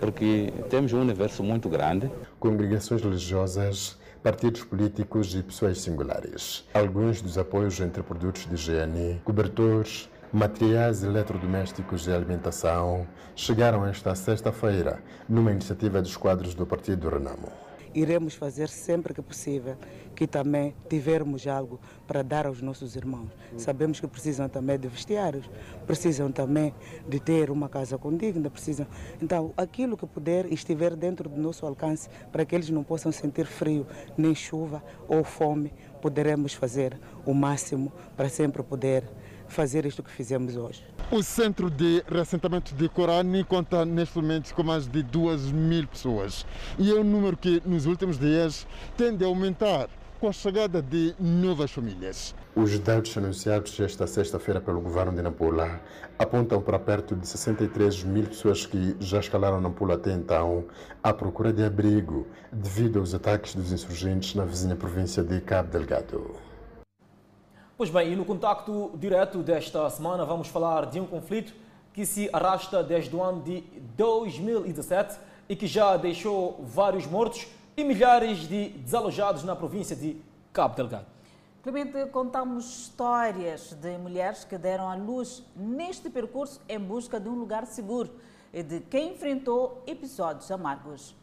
porque temos um universo muito grande. Congregações religiosas, partidos políticos e pessoas singulares. Alguns dos apoios entre produtos de higiene, cobertores, materiais eletrodomésticos e alimentação chegaram esta sexta-feira numa iniciativa dos quadros do Partido Renamo. Iremos fazer sempre que possível que também tivermos algo para dar aos nossos irmãos. Sabemos que precisam também de vestiários, precisam também de ter uma casa condigna, precisam. Então, aquilo que puder estiver dentro do nosso alcance para que eles não possam sentir frio, nem chuva ou fome, poderemos fazer o máximo para sempre poder fazer isto que fizemos hoje. O centro de reassentamento de Corani conta neste momento com mais de 2 mil pessoas e é um número que nos últimos dias tende a aumentar com a chegada de novas famílias. Os dados anunciados esta sexta-feira pelo governo de Nampula apontam para perto de 63 mil pessoas que já escalaram Nampula até então à procura de abrigo devido aos ataques dos insurgentes na vizinha província de Cabo Delgado. Pois bem, e no contacto direto desta semana vamos falar de um conflito que se arrasta desde o ano de 2017 e que já deixou vários mortos e milhares de desalojados na província de Cabo Delgado. Clemente, contamos histórias de mulheres que deram à luz neste percurso em busca de um lugar seguro e de quem enfrentou episódios amargos.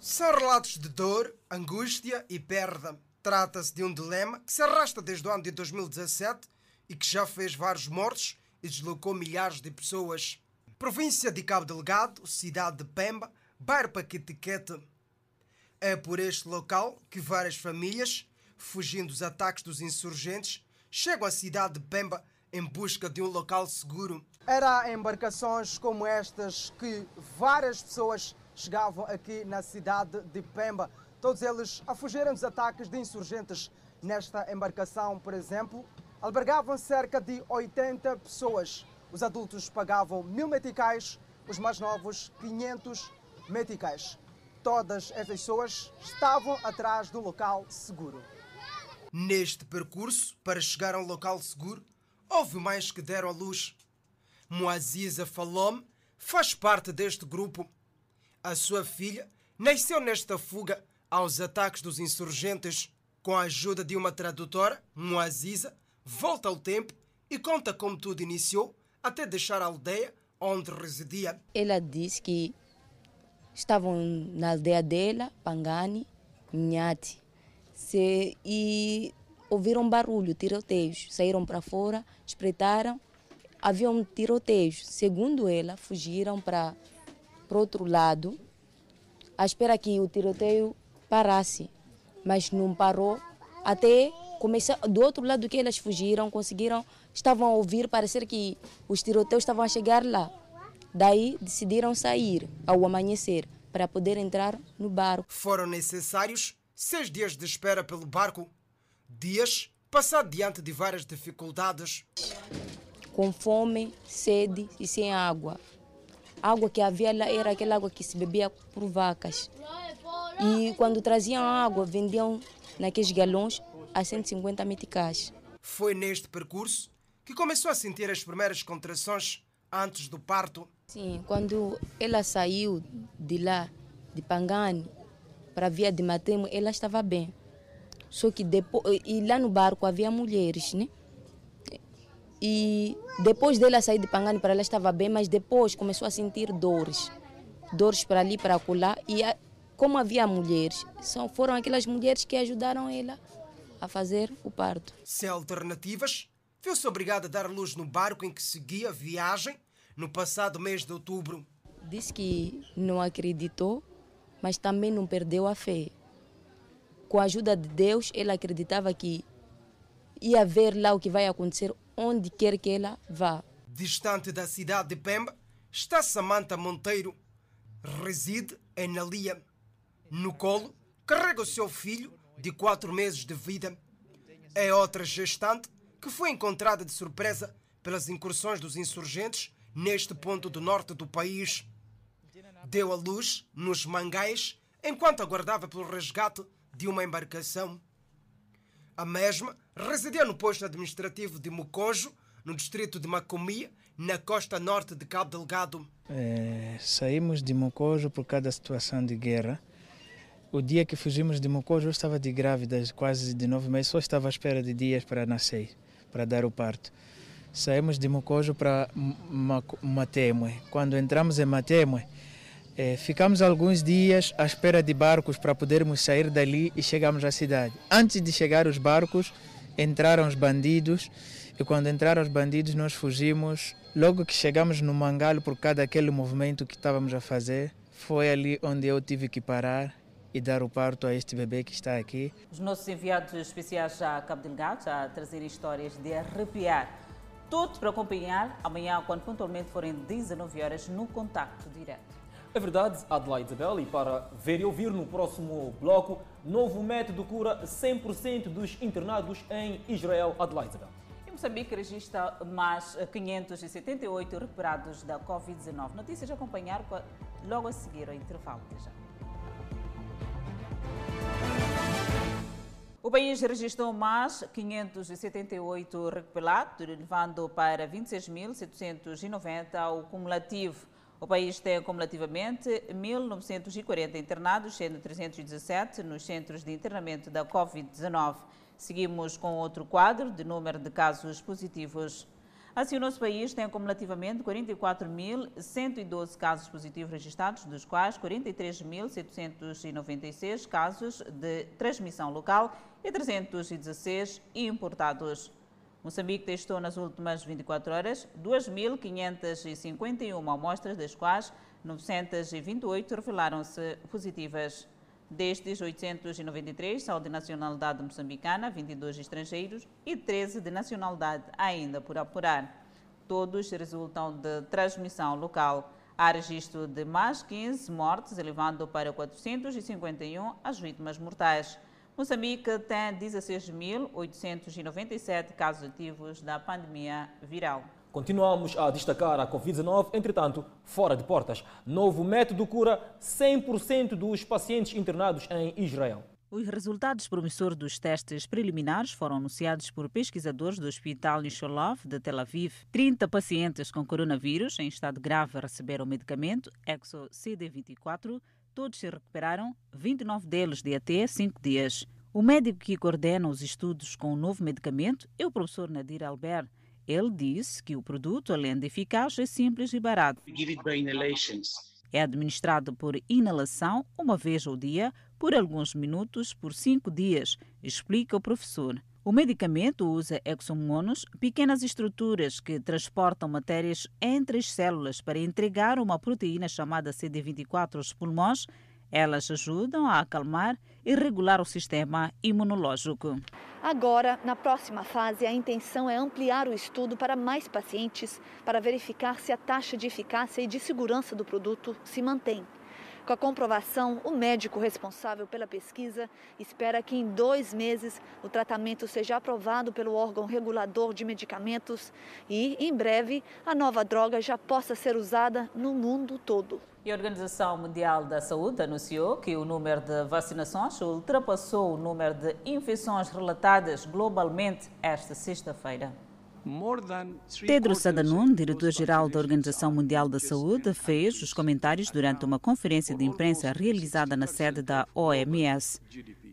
São relatos de dor, angústia e perda. Trata-se de um dilema que se arrasta desde o ano de 2017 e que já fez vários mortos e deslocou milhares de pessoas. Província de Cabo Delgado, cidade de Pemba, bairro Paquetiquete. É por este local que várias famílias fugindo dos ataques dos insurgentes, chegam à cidade de Pemba em busca de um local seguro. Era em embarcações como estas que várias pessoas chegavam aqui na cidade de Pemba, todos eles a fugirem dos ataques de insurgentes. Nesta embarcação, por exemplo, albergavam cerca de 80 pessoas. Os adultos pagavam mil meticais, os mais novos 500 meticais. Todas estas pessoas estavam atrás do local seguro. Neste percurso, para chegar a um local seguro, houve mais que deram à luz. Moaziza Falome faz parte deste grupo. A sua filha nasceu nesta fuga aos ataques dos insurgentes. Com a ajuda de uma tradutora, Moaziza volta ao tempo e conta como tudo iniciou até deixar a aldeia onde residia. Ela disse que estavam na aldeia dela, Pangani, Nhati e ouviram barulho, tiroteios. Saíram para fora, espreitaram, havia um tiroteio. Segundo ela, fugiram para o outro lado, à espera que o tiroteio parasse. Mas não parou, até começar, do outro lado que elas fugiram, conseguiram, estavam a ouvir, parecer que os tiroteios estavam a chegar lá. Daí decidiram sair ao amanhecer para poder entrar no barco. Foram necessários seis dias de espera pelo barco, dias passados diante de várias dificuldades. Com fome, sede e sem água. A água que havia lá era aquela água que se bebia por vacas. E quando traziam água, vendiam naqueles galões a 150 meticais. Foi neste percurso que começou a sentir as primeiras contrações antes do parto. Sim, quando ela saiu de lá, de Pangani, para a via de Matemo, ela estava bem. Só que depois, e lá no barco havia mulheres, né? E depois dela sair de Pangani para ela estava bem, mas depois começou a sentir dores. Dores para ali, para acolá. E a, como havia mulheres, são, foram aquelas mulheres que ajudaram ela a fazer o parto. Sem alternativas, viu-se obrigada a dar luz no barco em que seguia a viagem no passado mês de outubro. Disse que não acreditou mas também não perdeu a fé. Com a ajuda de Deus, ela acreditava que ia ver lá o que vai acontecer onde quer que ela vá. Distante da cidade de Pemba está Samanta Monteiro. Reside em Nalia. No colo, carrega o seu filho de quatro meses de vida. É outra gestante que foi encontrada de surpresa pelas incursões dos insurgentes neste ponto do norte do país deu à luz nos mangais enquanto aguardava pelo resgate de uma embarcação. A mesma residia no posto administrativo de Mocojo, no distrito de Macomia, na costa norte de Cabo Delgado. É, saímos de Mocojo por causa da situação de guerra. O dia que fugimos de Mocojo, eu estava de grávida, quase de nove meses, só estava à espera de dias para nascer, para dar o parto. Saímos de Mocojo para Matemue. Quando entramos em Matemue, é, ficamos alguns dias à espera de barcos para podermos sair dali e chegamos à cidade. Antes de chegar os barcos, entraram os bandidos e quando entraram os bandidos nós fugimos. Logo que chegamos no Mangalo por causa daquele movimento que estávamos a fazer, foi ali onde eu tive que parar e dar o parto a este bebê que está aqui. Os nossos enviados especiais já a Cabo Delgado já a trazer histórias de arrepiar. Tudo para acompanhar amanhã, quando pontualmente forem 19 horas, no Contacto Direto. É verdade, Adelaide Isabel, e para ver e ouvir no próximo bloco, novo método cura 100% dos internados em Israel, Adelaide Isabel. E Moçambique registra mais 578 recuperados da Covid-19. Notícias a acompanhar logo a seguir ao intervalo. Já. O país registrou mais 578 recuperados, levando para 26.790 o cumulativo. O país tem cumulativamente 1.940 internados, sendo 317 nos centros de internamento da Covid-19. Seguimos com outro quadro de número de casos positivos. Assim, o nosso país tem acumulativamente 44.112 casos positivos registrados, dos quais 43.796 casos de transmissão local e 316 importados. Moçambique testou nas últimas 24 horas 2.551 amostras, das quais 928 revelaram-se positivas. Destes, 893 são de nacionalidade moçambicana, 22 estrangeiros e 13 de nacionalidade ainda por apurar. Todos resultam de transmissão local. Há registro de mais 15 mortes, elevando para 451 as vítimas mortais. Moçambique tem 16.897 casos ativos da pandemia viral. Continuamos a destacar a Covid-19, entretanto, fora de portas. Novo método cura 100% dos pacientes internados em Israel. Os resultados promissores dos testes preliminares foram anunciados por pesquisadores do Hospital Nisholov de Tel Aviv. 30 pacientes com coronavírus em estado grave receberam o medicamento Exo CD24 Todos se recuperaram, 29 deles de até 5 dias. O médico que coordena os estudos com o novo medicamento é o professor Nadir Albert. Ele disse que o produto, além de eficaz, é simples e barato. É administrado por inalação uma vez ao dia, por alguns minutos, por cinco dias, explica o professor. O medicamento usa exomonos, pequenas estruturas que transportam matérias entre as células para entregar uma proteína chamada CD24 aos pulmões. Elas ajudam a acalmar e regular o sistema imunológico. Agora, na próxima fase, a intenção é ampliar o estudo para mais pacientes para verificar se a taxa de eficácia e de segurança do produto se mantém. Com a comprovação, o médico responsável pela pesquisa espera que em dois meses o tratamento seja aprovado pelo órgão regulador de medicamentos e, em breve, a nova droga já possa ser usada no mundo todo. E a Organização Mundial da Saúde anunciou que o número de vacinações ultrapassou o número de infecções relatadas globalmente esta sexta-feira. Tedros Adhanom, diretor-geral da Organização Mundial da Saúde, fez os comentários durante uma conferência de imprensa realizada na sede da OMS.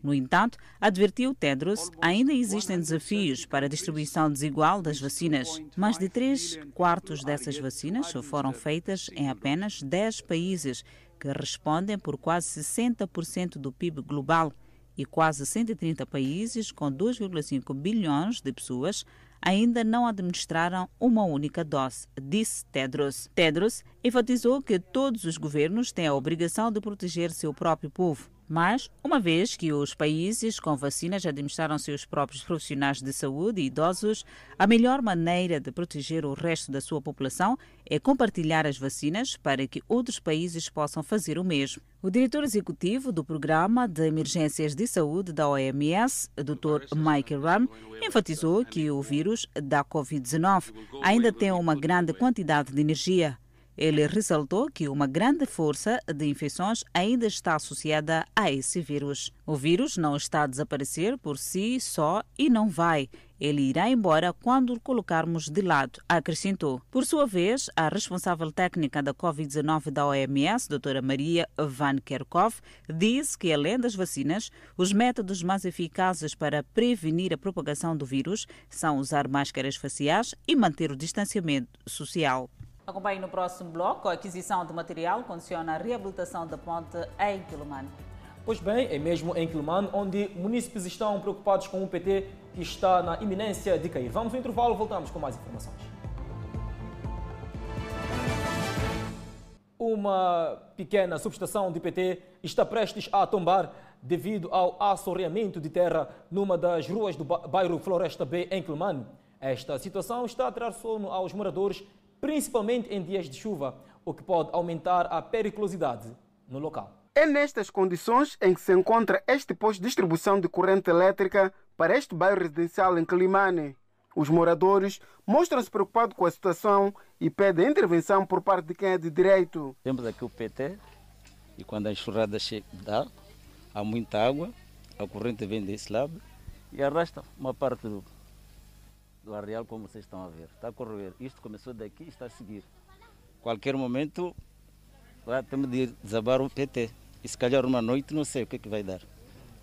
No entanto, advertiu Tedros, ainda existem desafios para a distribuição desigual das vacinas. Mais de três quartos dessas vacinas foram feitas em apenas 10 países, que respondem por quase 60% do PIB global, e quase 130 países com 2,5 bilhões de pessoas ainda não administraram uma única dose, disse Tedros. Tedros enfatizou que todos os governos têm a obrigação de proteger seu próprio povo. Mas, uma vez que os países com vacinas administraram seus próprios profissionais de saúde e idosos, a melhor maneira de proteger o resto da sua população é compartilhar as vacinas para que outros países possam fazer o mesmo. O diretor executivo do Programa de Emergências de Saúde da OMS, Dr. Mike Ram, enfatizou que o vírus da Covid-19 ainda tem uma grande quantidade de energia ele ressaltou que uma grande força de infecções ainda está associada a esse vírus. O vírus não está a desaparecer por si só e não vai. Ele irá embora quando o colocarmos de lado, acrescentou. Por sua vez, a responsável técnica da Covid-19 da OMS, doutora Maria Van Kerkhove, disse que, além das vacinas, os métodos mais eficazes para prevenir a propagação do vírus são usar máscaras faciais e manter o distanciamento social. Acompanhe no próximo bloco. A aquisição de material condiciona a reabilitação da ponte em Quilomane. Pois bem, é mesmo em Quilomane onde munícipes estão preocupados com o PT que está na iminência de cair. Vamos ao intervalo, voltamos com mais informações. Uma pequena subestação de PT está prestes a tombar devido ao assoreamento de terra numa das ruas do bairro Floresta B, em Quilomane. Esta situação está a tirar sono aos moradores principalmente em dias de chuva, o que pode aumentar a periculosidade no local. É nestas condições em que se encontra este posto de distribuição de corrente elétrica para este bairro residencial em Climane. Os moradores mostram-se preocupados com a situação e pedem intervenção por parte de quem é de direito. Temos aqui o PT e quando a enxurrada dá, há muita água, a corrente vem desse lado e arrasta uma parte do, do areal, como vocês estão a ver. Está a correr. Isto começou daqui e está a seguir. Qualquer momento, lá temos de desabar o PT. E se calhar uma noite, não sei o que, é que vai dar.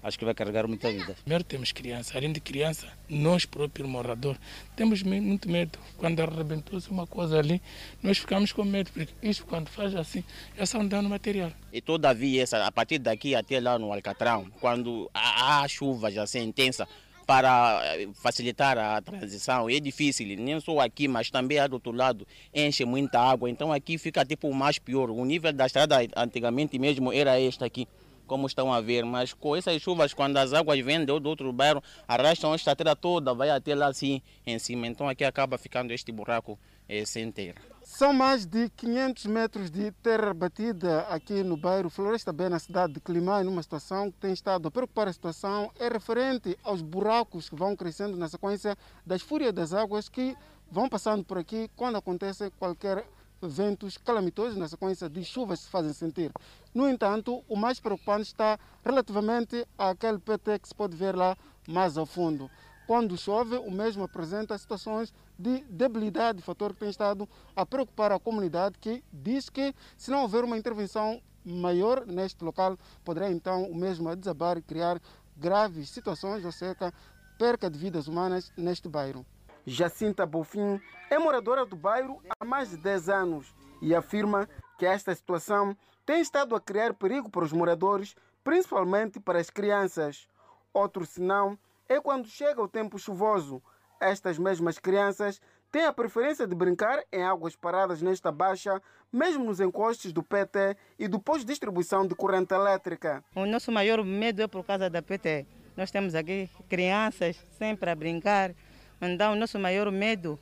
Acho que vai carregar muita vida. Primeiro temos criança. Além de criança, nós próprios moradores, temos muito medo. Quando arrebentou-se uma coisa ali, nós ficamos com medo, porque isso quando faz assim, é só um dano material. E todavia, essa, a partir daqui até lá no Alcatrão, quando há, há chuvas assim intensa, para facilitar a transição. É difícil, nem só aqui, mas também do outro lado enche muita água. Então aqui fica tipo mais pior. O nível da estrada antigamente mesmo era este aqui como estão a ver, mas com essas chuvas, quando as águas vêm do outro bairro, arrastam esta terra toda, vai até lá assim em cima. Então aqui acaba ficando este buraco é, sem terra. São mais de 500 metros de terra batida aqui no bairro Floresta Bem, na cidade de Climai, numa situação que tem estado a preocupar a situação, é referente aos buracos que vão crescendo na sequência das fúrias das águas que vão passando por aqui quando acontece qualquer ventos calamitosos na sequência de chuvas que se fazem sentir. No entanto, o mais preocupante está relativamente àquele PT que se pode ver lá mais ao fundo. Quando chove, o mesmo apresenta situações de debilidade, fator que tem estado a preocupar a comunidade, que diz que se não houver uma intervenção maior neste local, poderá então o mesmo desabar e criar graves situações, ou seja, perca de vidas humanas neste bairro. Jacinta Bofim é moradora do bairro há mais de 10 anos e afirma que esta situação tem estado a criar perigo para os moradores, principalmente para as crianças. Outro sinal é quando chega o tempo chuvoso. Estas mesmas crianças têm a preferência de brincar em águas paradas nesta baixa, mesmo nos encostos do PT e do posto de distribuição de corrente elétrica. O nosso maior medo é por causa da PT. Nós temos aqui crianças sempre a brincar. Então, o nosso maior medo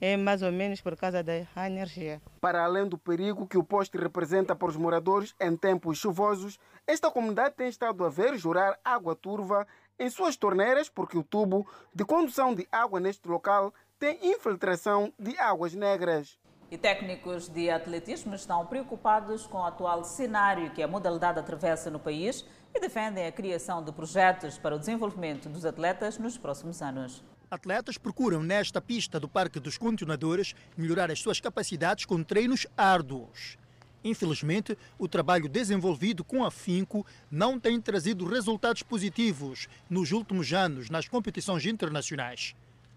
é mais ou menos por causa da energia. Para além do perigo que o poste representa para os moradores em tempos chuvosos, esta comunidade tem estado a ver jurar água turva em suas torneiras porque o tubo de condução de água neste local tem infiltração de águas negras. E técnicos de atletismo estão preocupados com o atual cenário que a modalidade atravessa no país e defendem a criação de projetos para o desenvolvimento dos atletas nos próximos anos. Atletas procuram nesta pista do Parque dos Continuadores melhorar as suas capacidades com treinos árduos. Infelizmente, o trabalho desenvolvido com afinco não tem trazido resultados positivos nos últimos anos nas competições internacionais.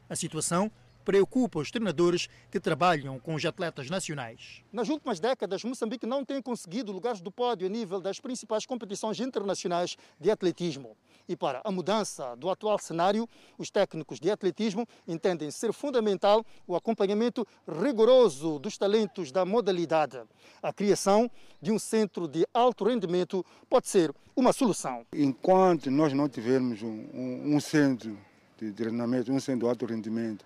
A situação preocupa os treinadores que trabalham com os atletas nacionais. Nas últimas décadas, Moçambique não tem conseguido lugares do pódio a nível das principais competições internacionais de atletismo. E para a mudança do atual cenário, os técnicos de atletismo entendem ser fundamental o acompanhamento rigoroso dos talentos da modalidade. A criação de um centro de alto rendimento pode ser uma solução. Enquanto nós não tivermos um, um, um centro de treinamento, um centro de alto rendimento,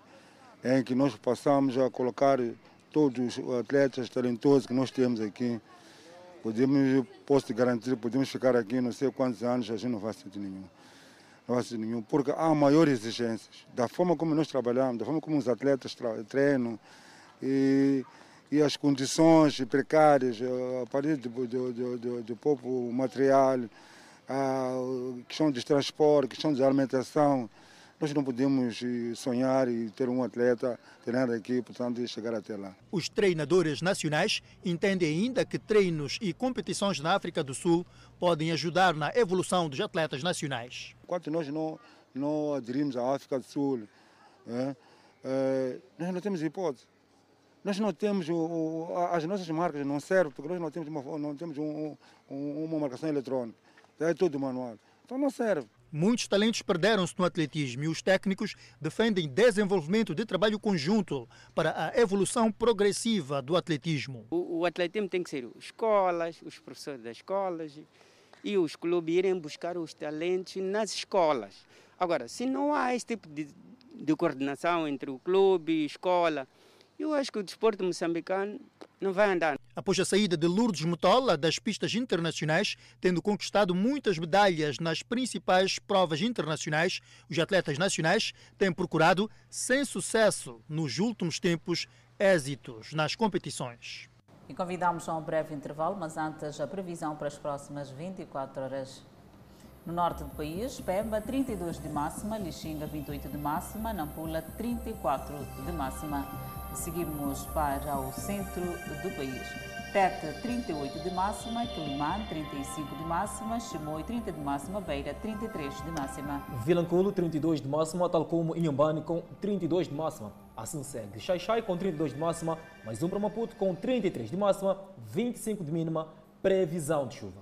em que nós possamos a colocar todos os atletas talentosos que nós temos aqui, podemos, posso te garantir, podemos ficar aqui não sei quantos anos, a gente não vai sentir nenhum. Não vai sentir nenhum, porque há maiores exigências. Da forma como nós trabalhamos, da forma como os atletas treinam e, e as condições precárias, a partir do, do, do, do próprio material, a questão de transporte, questão de alimentação, nós não podemos eh, sonhar e ter um atleta treinar aqui, portanto, chegar até lá. Os treinadores nacionais entendem ainda que treinos e competições na África do Sul podem ajudar na evolução dos atletas nacionais. Enquanto nós não, não aderimos à África do Sul, é, é, nós não temos hipótese. Nós não temos, o, as nossas marcas não servem, porque nós não temos uma, não temos um, um, uma marcação eletrônica. É tudo manual. Então não serve. Muitos talentos perderam-se no atletismo e os técnicos defendem desenvolvimento de trabalho conjunto para a evolução progressiva do atletismo. O, o atletismo tem que ser escolas, os professores das escolas e os clubes irem buscar os talentos nas escolas. Agora, se não há esse tipo de, de coordenação entre o clube e escola, Eu acho que o desporto moçambicano não vai andar. Após a saída de Lourdes Motola das pistas internacionais, tendo conquistado muitas medalhas nas principais provas internacionais, os atletas nacionais têm procurado, sem sucesso nos últimos tempos, êxitos nas competições. E convidamos a um breve intervalo, mas antes a previsão para as próximas 24 horas. No norte do país, Pemba 32 de máxima, Lixinga 28 de máxima, Nampula 34 de máxima. Seguimos para o centro do país. Tete 38 de máxima, Quilimane 35 de máxima, Chimoio 30 de máxima, Beira 33 de máxima. Vilanculo 32 de máxima, tal como Inhambane com 32 de máxima. Assim segue Xaixai com 32 de máxima, mais um para Maputo com 33 de máxima, 25 de mínima, previsão de chuva.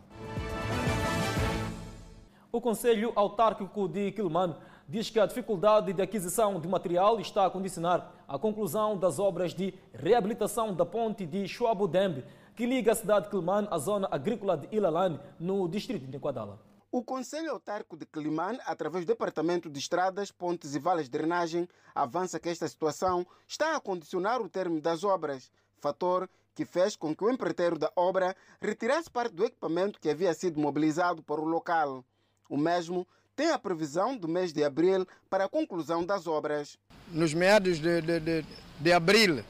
O Conselho Autárquico de Quilmane diz que a dificuldade de aquisição de material está a condicionar a conclusão das obras de reabilitação da ponte de Chuabudembe, que liga a cidade de Quilmane à zona agrícola de Ilalane, no distrito de Enquadala. O Conselho Autárquico de Quilimane, através do Departamento de Estradas, Pontes e Vales de Drenagem, avança que esta situação está a condicionar o término das obras, fator que fez com que o empreiteiro da obra retirasse parte do equipamento que havia sido mobilizado para o local. O mesmo tem a previsão do mês de abril para a conclusão das obras. Nos meados de, de, de, de abril,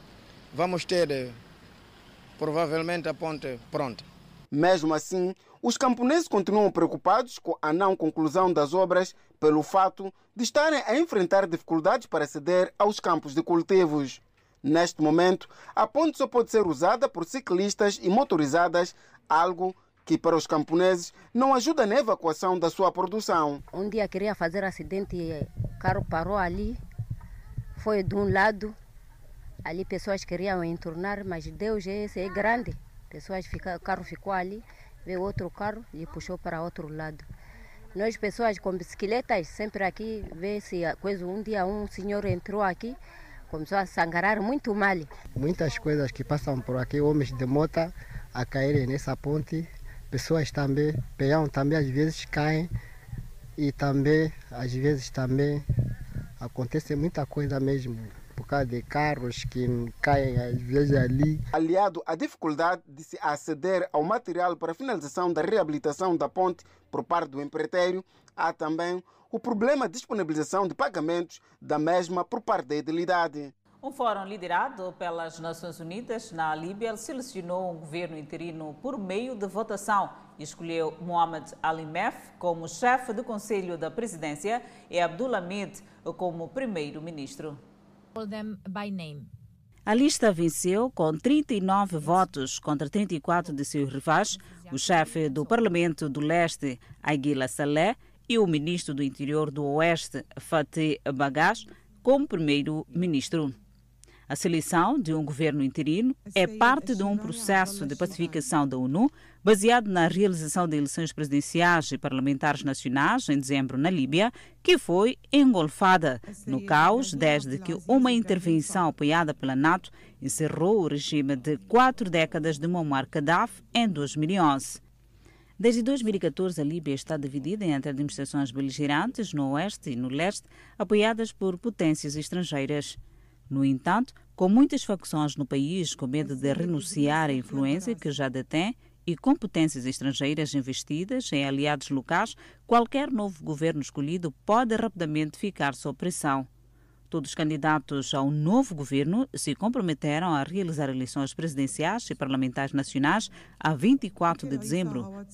vamos ter eh, provavelmente a ponte pronta. Mesmo assim, os camponeses continuam preocupados com a não conclusão das obras pelo fato de estarem a enfrentar dificuldades para aceder aos campos de cultivos. Neste momento, a ponte só pode ser usada por ciclistas e motorizadas, algo que para os camponeses não ajuda na evacuação da sua produção. Um dia queria fazer acidente, o carro parou ali, foi de um lado, ali pessoas queriam entornar, mas Deus esse é grande. Pessoas fica, o carro ficou ali, veio outro carro e puxou para outro lado. Nós pessoas com bicicletas sempre aqui, vê se a coisa um dia um senhor entrou aqui, começou a sangrar muito mal. Muitas coisas que passam por aqui, homens de moto a caírem nessa ponte, pessoas também, peão também às vezes caem e também às vezes também acontece muita coisa mesmo por causa de carros que caem às vezes ali. Aliado à dificuldade de se aceder ao material para finalização da reabilitação da ponte por parte do empreiteiro, há também o problema de disponibilização de pagamentos da mesma por parte da idilidade. Um fórum liderado pelas Nações Unidas na Líbia selecionou um governo interino por meio de votação e escolheu Mohamed Alimef como chefe do Conselho da Presidência e Abdulhamid como primeiro-ministro. A lista venceu com 39 votos contra 34 de seus rivais, o chefe do Parlamento do Leste, Aguila Saleh, e o ministro do Interior do Oeste, Fatih Bagash, como primeiro-ministro. A seleção de um governo interino é parte de um processo de pacificação da ONU baseado na realização de eleições presidenciais e parlamentares nacionais em dezembro na Líbia, que foi engolfada no caos desde que uma intervenção apoiada pela NATO encerrou o regime de quatro décadas de Muammar Gaddafi em 2011. Desde 2014, a Líbia está dividida entre administrações beligerantes no oeste e no leste, apoiadas por potências estrangeiras. No entanto, com muitas facções no país com medo de renunciar à influência que já detém e com potências estrangeiras investidas em aliados locais, qualquer novo governo escolhido pode rapidamente ficar sob pressão. Todos os candidatos ao novo governo se comprometeram a realizar eleições presidenciais e parlamentares nacionais a 24 de dezembro,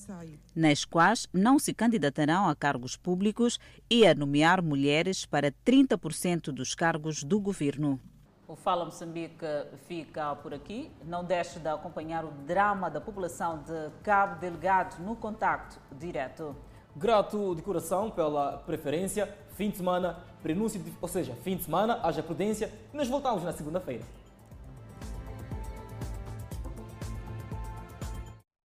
nas quais não se candidatarão a cargos públicos e a nomear mulheres para 30% dos cargos do governo. O Fala Moçambique fica por aqui. Não deixe de acompanhar o drama da população de Cabo Delgado no contacto direto. Grato de coração pela preferência. Fim de semana, prenúncio, ou seja, fim de semana, haja prudência e nos voltamos na segunda-feira.